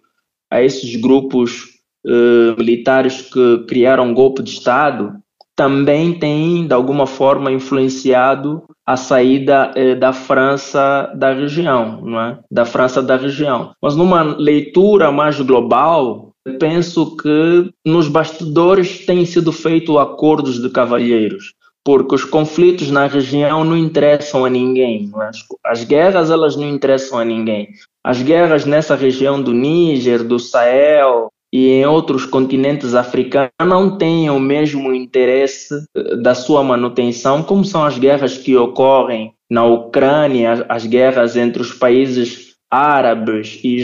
a esses grupos uh, militares que criaram golpe de Estado, também tem, de alguma forma, influenciado a saída eh, da França da região, não é? Da França da região. Mas numa leitura mais global, penso que nos bastidores têm sido feitos acordos de cavalheiros, porque os conflitos na região não interessam a ninguém. É? As guerras elas não interessam a ninguém. As guerras nessa região do Níger, do Sahel, e em outros continentes africanos não têm o mesmo interesse eh, da sua manutenção, como são as guerras que ocorrem na Ucrânia, as guerras entre os países árabes e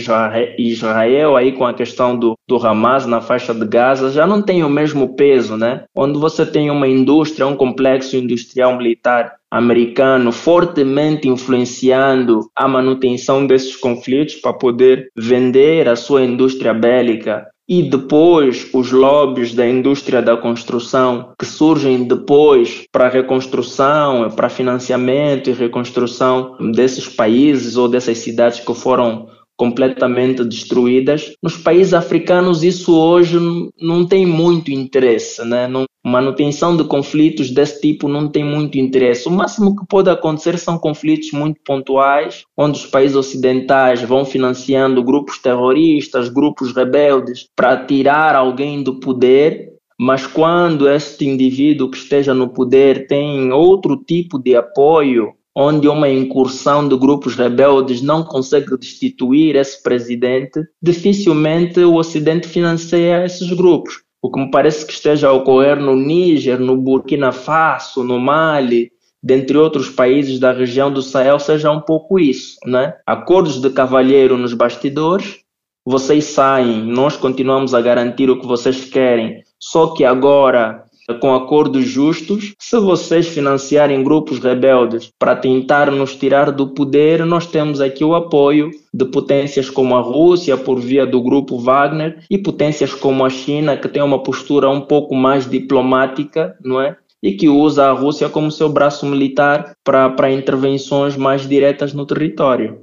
Israel, aí com a questão do, do Hamas na faixa de Gaza, já não tem o mesmo peso, né? Onde você tem uma indústria, um complexo industrial militar americano fortemente influenciando a manutenção desses conflitos para poder vender a sua indústria bélica e depois os lobbies da indústria da construção que surgem depois para reconstrução, para financiamento e reconstrução desses países ou dessas cidades que foram completamente destruídas. Nos países africanos isso hoje não tem muito interesse, né? Não, manutenção de conflitos desse tipo não tem muito interesse. O máximo que pode acontecer são conflitos muito pontuais, onde os países ocidentais vão financiando grupos terroristas, grupos rebeldes, para tirar alguém do poder. Mas quando este indivíduo que esteja no poder tem outro tipo de apoio onde uma incursão de grupos rebeldes não consegue destituir esse presidente, dificilmente o Ocidente financia esses grupos. O que me parece que esteja a ocorrer no Níger, no Burkina Faso, no Mali, dentre outros países da região do Sahel, seja um pouco isso, né? Acordos de cavalheiro nos bastidores, vocês saem, nós continuamos a garantir o que vocês querem, só que agora com acordos justos. Se vocês financiarem grupos rebeldes para tentar nos tirar do poder, nós temos aqui o apoio de potências como a Rússia, por via do grupo Wagner, e potências como a China, que tem uma postura um pouco mais diplomática, não é? E que usa a Rússia como seu braço militar para intervenções mais diretas no território.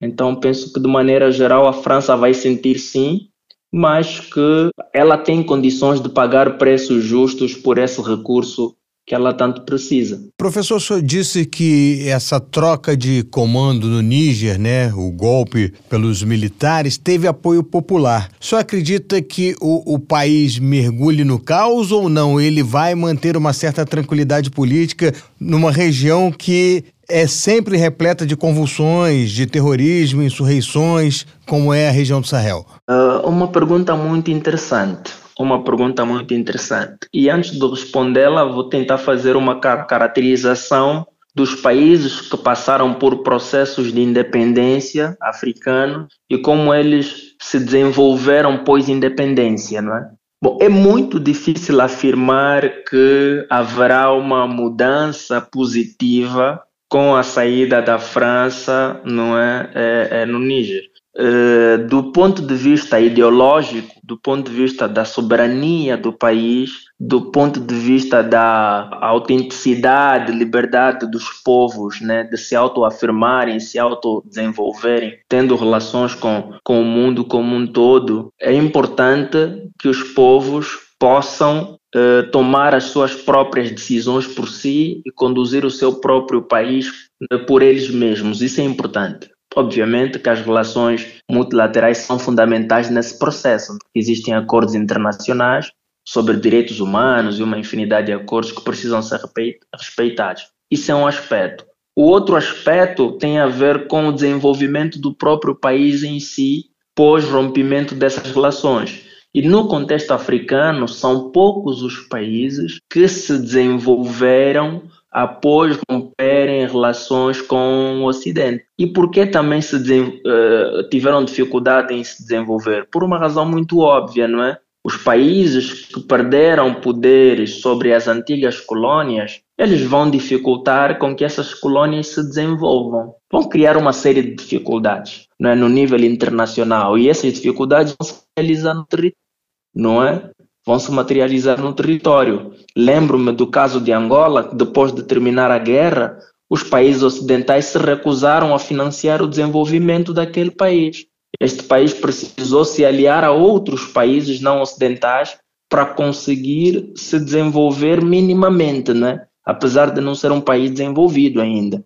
Então, penso que de maneira geral a França vai sentir sim mas que ela tem condições de pagar preços justos por esse recurso que ela tanto precisa. Professor, o senhor disse que essa troca de comando no Níger, né, o golpe pelos militares, teve apoio popular. O senhor acredita que o, o país mergulhe no caos ou não? Ele vai manter uma certa tranquilidade política numa região que é sempre repleta de convulsões, de terrorismo, insurreições, como é a região do Sahel? Uh, uma pergunta muito interessante. Uma pergunta muito interessante. E antes de respondê-la, vou tentar fazer uma caracterização dos países que passaram por processos de independência africanos e como eles se desenvolveram pós-independência, não é? Bom, é muito difícil afirmar que haverá uma mudança positiva com a saída da França não é, é, é no Níger. Eh, do ponto de vista ideológico, do ponto de vista da soberania do país, do ponto de vista da autenticidade, liberdade dos povos, né, de se autoafirmarem, se autodesenvolverem, tendo relações com, com o mundo como um todo, é importante que os povos possam eh, tomar as suas próprias decisões por si e conduzir o seu próprio país eh, por eles mesmos. Isso é importante. Obviamente que as relações multilaterais são fundamentais nesse processo. Existem acordos internacionais sobre direitos humanos e uma infinidade de acordos que precisam ser respeitados. Isso é um aspecto. O outro aspecto tem a ver com o desenvolvimento do próprio país em si pós rompimento dessas relações. E no contexto africano, são poucos os países que se desenvolveram após romperem relações com o Ocidente. E por que também se uh, tiveram dificuldade em se desenvolver? Por uma razão muito óbvia, não é? Os países que perderam poderes sobre as antigas colônias, eles vão dificultar com que essas colônias se desenvolvam. Vão criar uma série de dificuldades não é? no nível internacional. E essas dificuldades vão se realizar no território, não é? Vão se materializar no território. Lembro-me do caso de Angola, que depois de terminar a guerra, os países ocidentais se recusaram a financiar o desenvolvimento daquele país. Este país precisou se aliar a outros países não ocidentais para conseguir se desenvolver minimamente, né? apesar de não ser um país desenvolvido ainda.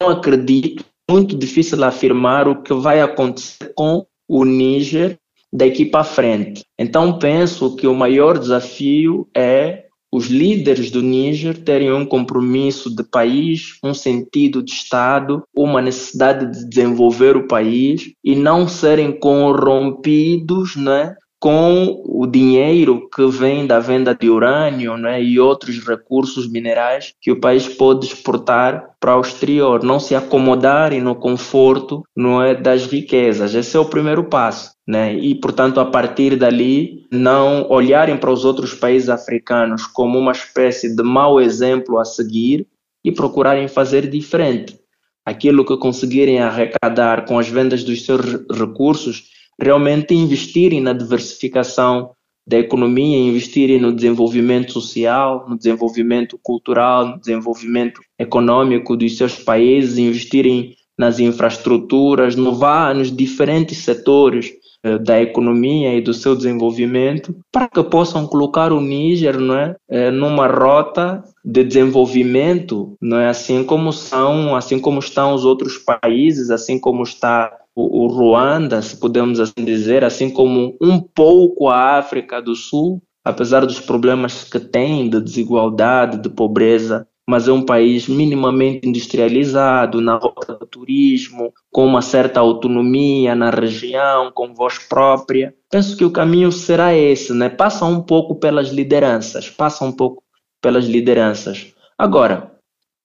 Eu acredito, muito difícil afirmar o que vai acontecer com o Níger daqui para frente. Então penso que o maior desafio é os líderes do Níger terem um compromisso de país, um sentido de Estado, uma necessidade de desenvolver o país e não serem corrompidos né, com o dinheiro que vem da venda de urânio né, e outros recursos minerais que o país pode exportar para o exterior, não se acomodarem no conforto não é, das riquezas. Esse é o primeiro passo. Né? E, portanto, a partir dali, não olharem para os outros países africanos como uma espécie de mau exemplo a seguir e procurarem fazer diferente. Aquilo que conseguirem arrecadar com as vendas dos seus recursos realmente investirem na diversificação da economia, investirem no desenvolvimento social, no desenvolvimento cultural, no desenvolvimento econômico dos seus países, investirem nas infraestruturas, no, nos diferentes setores eh, da economia e do seu desenvolvimento, para que possam colocar o Níger não é, eh, numa rota de desenvolvimento, não é assim como são, assim como estão os outros países, assim como está o, o Ruanda, se podemos assim dizer, assim como um pouco a África do Sul, apesar dos problemas que tem de desigualdade, de pobreza, mas é um país minimamente industrializado na rota do turismo, com uma certa autonomia na região, com voz própria. Penso que o caminho será esse, né? Passa um pouco pelas lideranças, passa um pouco pelas lideranças. Agora,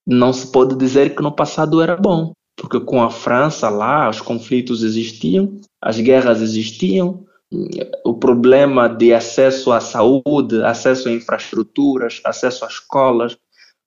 não se pode dizer que no passado era bom porque com a França lá os conflitos existiam, as guerras existiam, o problema de acesso à saúde, acesso a infraestruturas, acesso a escolas,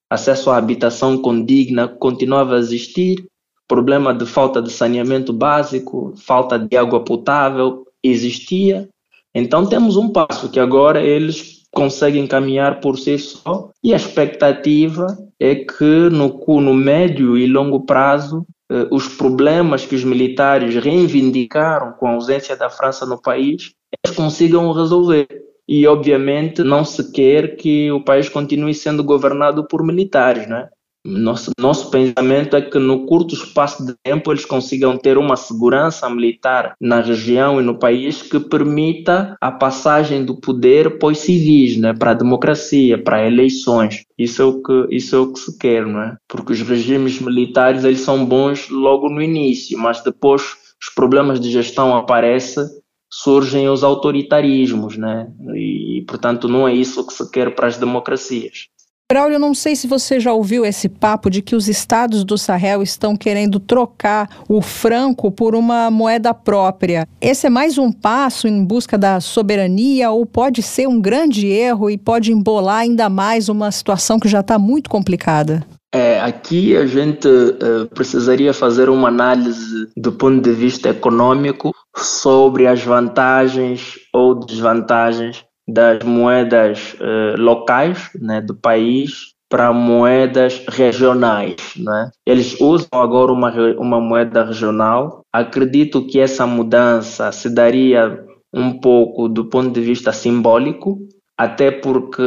acesso à habitação condigna continuava a existir, problema de falta de saneamento básico, falta de água potável existia. Então temos um passo que agora eles conseguem caminhar por si só e a expectativa é que no, no médio e longo prazo os problemas que os militares reivindicaram com a ausência da França no país, eles consigam resolver. E, obviamente, não se quer que o país continue sendo governado por militares, né? Nosso, nosso pensamento é que no curto espaço de tempo eles consigam ter uma segurança militar na região e no país que permita a passagem do poder para os civis, né, para a democracia, para eleições. Isso é o que isso é o que se quer, não é? Porque os regimes militares eles são bons logo no início, mas depois os problemas de gestão aparecem surgem os autoritarismos, né? E, portanto, não é isso que se quer para as democracias. Braulio, não sei se você já ouviu esse papo de que os estados do Sahel estão querendo trocar o franco por uma moeda própria. Esse é mais um passo em busca da soberania ou pode ser um grande erro e pode embolar ainda mais uma situação que já está muito complicada? É, aqui a gente uh, precisaria fazer uma análise do ponto de vista econômico sobre as vantagens ou desvantagens das moedas uh, locais né, do país para moedas regionais. Né? Eles usam agora uma, uma moeda regional. Acredito que essa mudança se daria um pouco do ponto de vista simbólico, até porque,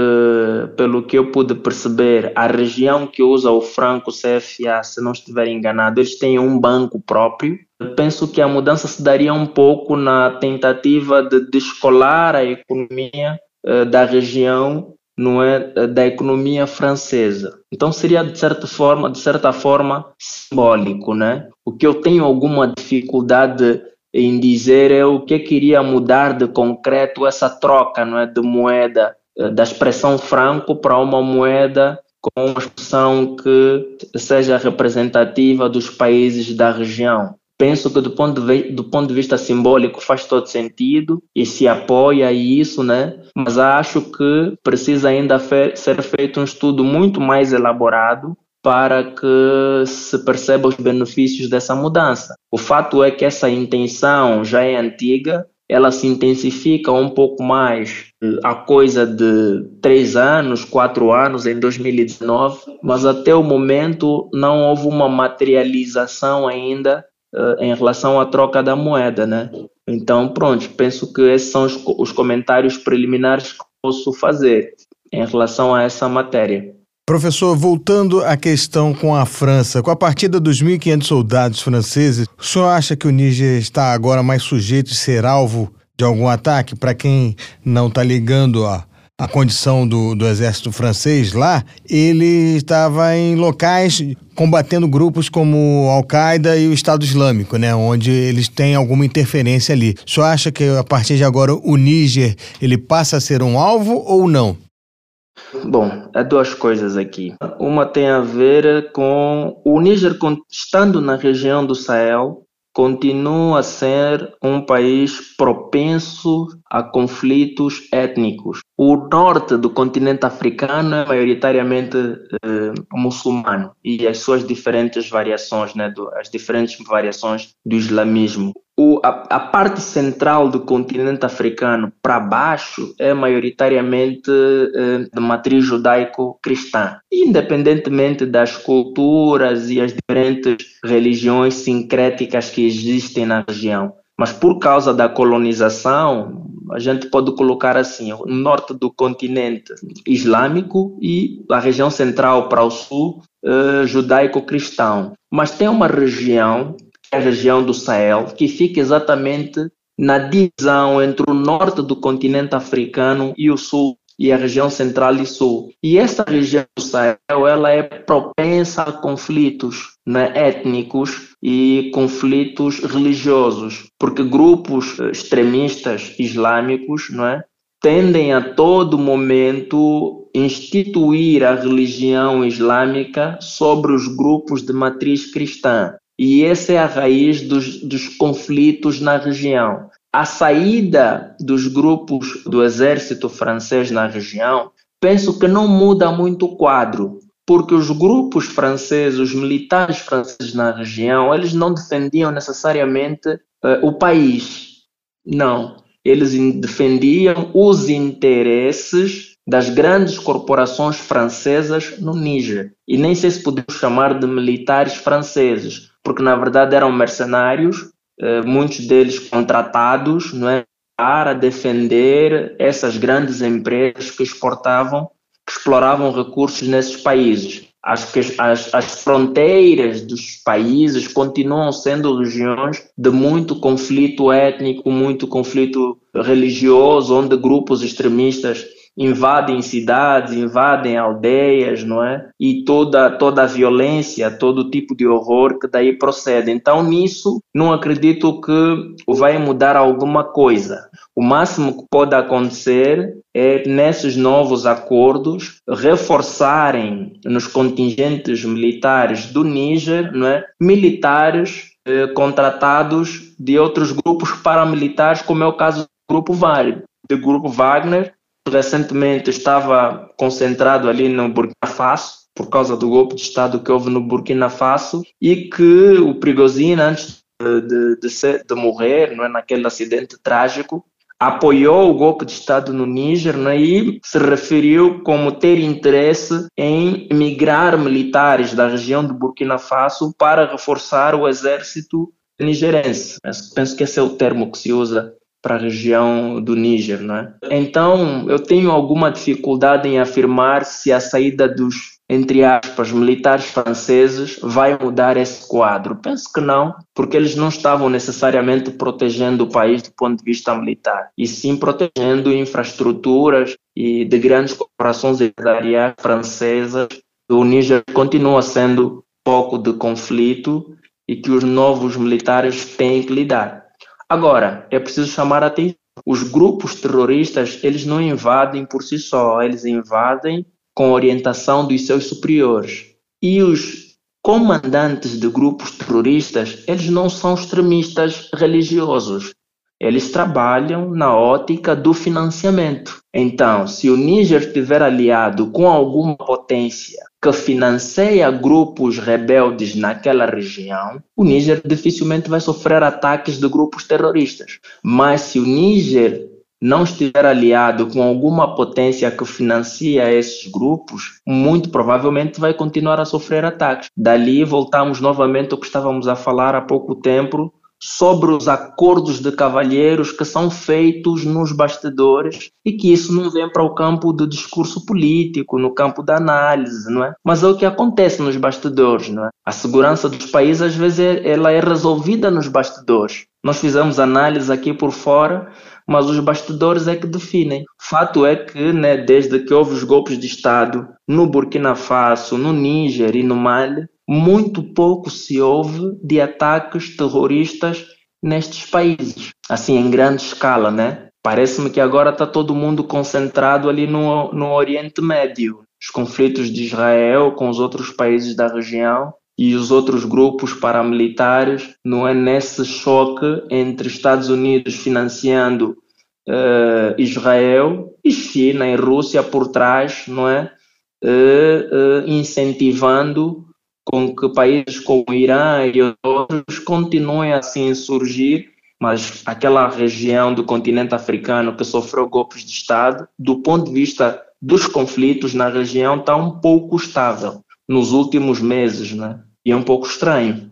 pelo que eu pude perceber, a região que usa o franco CFA, se não estiver enganado, eles têm um banco próprio. Penso que a mudança se daria um pouco na tentativa de descolar a economia uh, da região não é da economia francesa. Então seria de certa forma, de certa forma simbólico, né? O que eu tenho alguma dificuldade em dizer é o que queria mudar de concreto essa troca não é, de moeda eh, da expressão franco para uma moeda com uma expressão que seja representativa dos países da região. Penso que do ponto, de, do ponto de vista simbólico faz todo sentido e se apoia isso, né? Mas acho que precisa ainda ser feito um estudo muito mais elaborado para que se perceba os benefícios dessa mudança. O fato é que essa intenção já é antiga, ela se intensifica um pouco mais a coisa de três anos, quatro anos, em 2019, mas até o momento não houve uma materialização ainda uh, em relação à troca da moeda, né? Então, pronto, penso que esses são os, os comentários preliminares que posso fazer em relação a essa matéria. Professor, voltando à questão com a França, com a partida dos 1.500 soldados franceses, o senhor acha que o Níger está agora mais sujeito de ser alvo de algum ataque? Para quem não está ligando a, a condição do, do exército francês lá, ele estava em locais combatendo grupos como Al-Qaeda e o Estado Islâmico, né, onde eles têm alguma interferência ali. O senhor acha que a partir de agora o Níger ele passa a ser um alvo ou não? Bom, há duas coisas aqui. Uma tem a ver com o Níger, estando na região do Sahel, continua a ser um país propenso a conflitos étnicos. O norte do continente africano é maioritariamente eh, muçulmano e as suas diferentes variações, né, do, as diferentes variações do islamismo. O, a, a, parte central do continente africano para baixo é maioritariamente eh, de matriz judaico-cristã, independentemente das culturas e as diferentes religiões sincréticas que existem na região. Mas por causa da colonização, a gente pode colocar assim, o norte do continente islâmico e a região central para o sul eh, judaico-cristão. Mas tem uma região, região do Sahel, que fica exatamente na divisão entre o norte do continente africano e o sul e a região central e sul. E esta região do Sahel ela é propensa a conflitos né, étnicos e conflitos religiosos, porque grupos eh, extremistas islâmicos não é, tendem a todo momento instituir a religião islâmica sobre os grupos de matriz cristã. E essa é a raiz dos, dos conflitos na região a saída dos grupos do exército francês na região, penso que não muda muito o quadro, porque os grupos franceses, os militares franceses na região, eles não defendiam necessariamente uh, o país. Não. Eles defendiam os interesses das grandes corporações francesas no Níger. E nem sei se podemos chamar de militares franceses, porque na verdade eram mercenários eh, muitos deles contratados não é, para defender essas grandes empresas que exportavam, que exploravam recursos nesses países. Que as, as fronteiras dos países continuam sendo regiões de muito conflito étnico, muito conflito religioso, onde grupos extremistas invadem cidades, invadem aldeias, não é? E toda toda a violência, todo tipo de horror que daí procede. Então nisso não acredito que vai mudar alguma coisa. O máximo que pode acontecer é nesses novos acordos reforçarem nos contingentes militares do Níger, não é? Militares eh, contratados de outros grupos paramilitares, como é o caso do grupo Wagner, do grupo Wagner recentemente estava concentrado ali no Burkina Faso por causa do golpe de Estado que houve no Burkina Faso e que o Prigozhin, antes de, de, ser, de morrer não é, naquele acidente trágico, apoiou o golpe de Estado no Níger né, e se referiu como ter interesse em migrar militares da região do Burkina Faso para reforçar o exército nigerense. Penso que esse é o termo que se usa para a região do Níger, não é? Então, eu tenho alguma dificuldade em afirmar se a saída dos, entre aspas, militares franceses vai mudar esse quadro. Penso que não, porque eles não estavam necessariamente protegendo o país do ponto de vista militar, e sim protegendo infraestruturas e de grandes corporações empresariais francesas. O Níger continua sendo foco de conflito e que os novos militares têm que lidar. Agora, é preciso chamar a atenção. Os grupos terroristas, eles não invadem por si só, eles invadem com orientação dos seus superiores. E os comandantes de grupos terroristas, eles não são extremistas religiosos. Eles trabalham na ótica do financiamento. Então, se o Níger estiver aliado com alguma potência que financia grupos rebeldes naquela região, o Níger dificilmente vai sofrer ataques de grupos terroristas. Mas se o Níger não estiver aliado com alguma potência que financia esses grupos, muito provavelmente vai continuar a sofrer ataques. Dali voltamos novamente ao que estávamos a falar há pouco tempo sobre os acordos de cavalheiros que são feitos nos bastidores e que isso não vem para o campo do discurso político, no campo da análise, não é? Mas é o que acontece nos bastidores, não é? A segurança dos países às vezes é, ela é resolvida nos bastidores. Nós fizemos análise aqui por fora, mas os bastidores é que definem. Fato é que, né, desde que houve os golpes de Estado no Burkina Faso, no Níger e no Mali, muito pouco se ouve de ataques terroristas nestes países, assim em grande escala, né? Parece-me que agora está todo mundo concentrado ali no, no Oriente Médio, os conflitos de Israel com os outros países da região e os outros grupos paramilitares, não é nesse choque entre Estados Unidos financiando uh, Israel e China e Rússia por trás, não é? Uh, uh, incentivando com que países como o Irã e outros continuem assim a surgir, mas aquela região do continente africano que sofreu golpes de Estado, do ponto de vista dos conflitos na região, está um pouco estável nos últimos meses, né? E é um pouco estranho.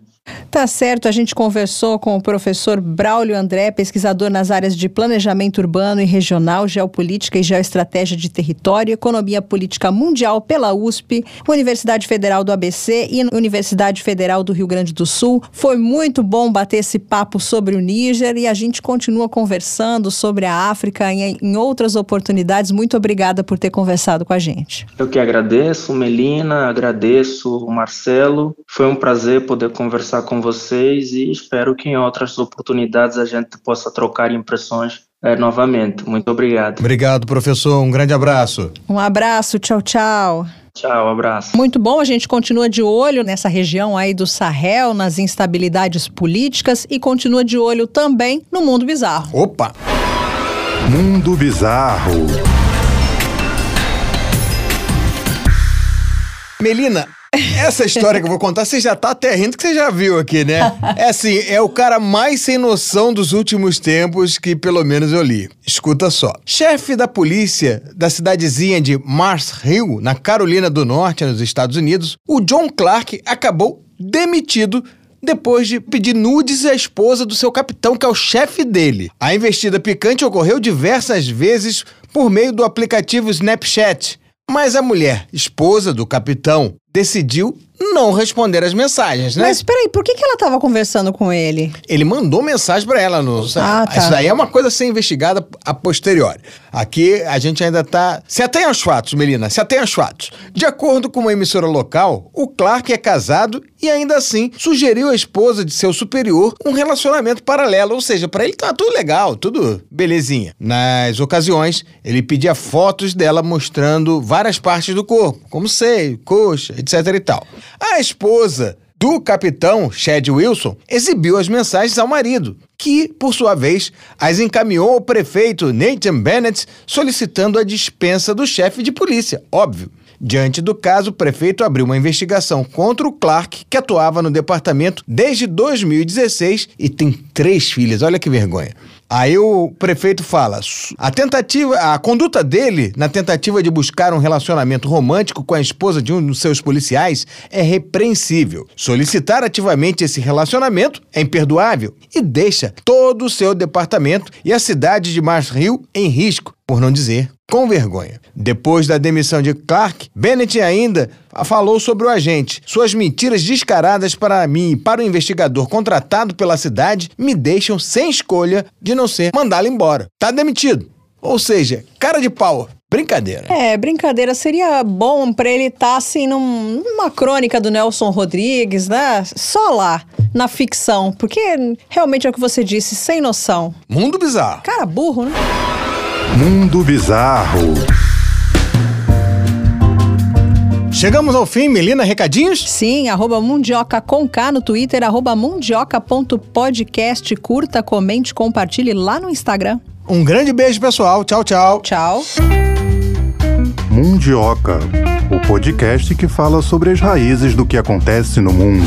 Tá certo, a gente conversou com o professor Braulio André, pesquisador nas áreas de planejamento urbano e regional, geopolítica e geoestratégia de território, economia política mundial pela USP, Universidade Federal do ABC e Universidade Federal do Rio Grande do Sul. Foi muito bom bater esse papo sobre o Níger e a gente continua conversando sobre a África em, em outras oportunidades. Muito obrigada por ter conversado com a gente. Eu que agradeço, Melina, agradeço, Marcelo. Foi um prazer poder conversar conversar com vocês e espero que em outras oportunidades a gente possa trocar impressões é, novamente. Muito obrigado. Obrigado, professor. Um grande abraço. Um abraço. Tchau, tchau. Tchau, abraço. Muito bom, a gente continua de olho nessa região aí do Sahel, nas instabilidades políticas e continua de olho também no mundo bizarro. Opa! Mundo bizarro. Melina, essa história que eu vou contar, você já tá até rindo que você já viu aqui, né? É assim, é o cara mais sem noção dos últimos tempos que pelo menos eu li. Escuta só. Chefe da polícia da cidadezinha de Mars Hill, na Carolina do Norte, nos Estados Unidos, o John Clark acabou demitido depois de pedir nudes à esposa do seu capitão, que é o chefe dele. A investida picante ocorreu diversas vezes por meio do aplicativo Snapchat. Mas a mulher, esposa do capitão, decidiu não responder as mensagens, né? Mas peraí, por que, que ela estava conversando com ele? Ele mandou mensagem para ela. No... Ah, tá. Isso daí é uma coisa a ser investigada a posteriori. Aqui a gente ainda tá. Se atenha aos fatos, Melina, se atenha aos fatos. De acordo com uma emissora local, o Clark é casado e ainda assim sugeriu à esposa de seu superior um relacionamento paralelo, ou seja, para ele tá tudo legal, tudo belezinha. Nas ocasiões, ele pedia fotos dela mostrando várias partes do corpo, como seio, coxa, etc e tal. A esposa do capitão Chad Wilson exibiu as mensagens ao marido, que, por sua vez, as encaminhou ao prefeito Nathan Bennett solicitando a dispensa do chefe de polícia, óbvio. Diante do caso, o prefeito abriu uma investigação contra o Clark, que atuava no departamento desde 2016 e tem três filhas. Olha que vergonha. Aí o prefeito fala: a tentativa, a conduta dele na tentativa de buscar um relacionamento romântico com a esposa de um dos seus policiais é repreensível. Solicitar ativamente esse relacionamento é imperdoável e deixa todo o seu departamento e a cidade de Mars Hill em risco, por não dizer com vergonha. Depois da demissão de Clark, Bennett ainda falou sobre o agente. Suas mentiras descaradas para mim e para o investigador contratado pela cidade me deixam sem escolha de não ser mandá-lo embora. Tá demitido. Ou seja, cara de pau. Brincadeira. É, brincadeira. Seria bom para ele estar tá, assim num, numa crônica do Nelson Rodrigues, né? Só lá, na ficção. Porque realmente é o que você disse, sem noção. Mundo bizarro. Cara burro, né? Mundo Bizarro. Chegamos ao fim, Melina, recadinhos? Sim, arroba Mundioca com K no Twitter, arroba mundioca.podcast, curta, comente, compartilhe lá no Instagram. Um grande beijo, pessoal. Tchau, tchau. Tchau. Mundioca, o podcast que fala sobre as raízes do que acontece no mundo.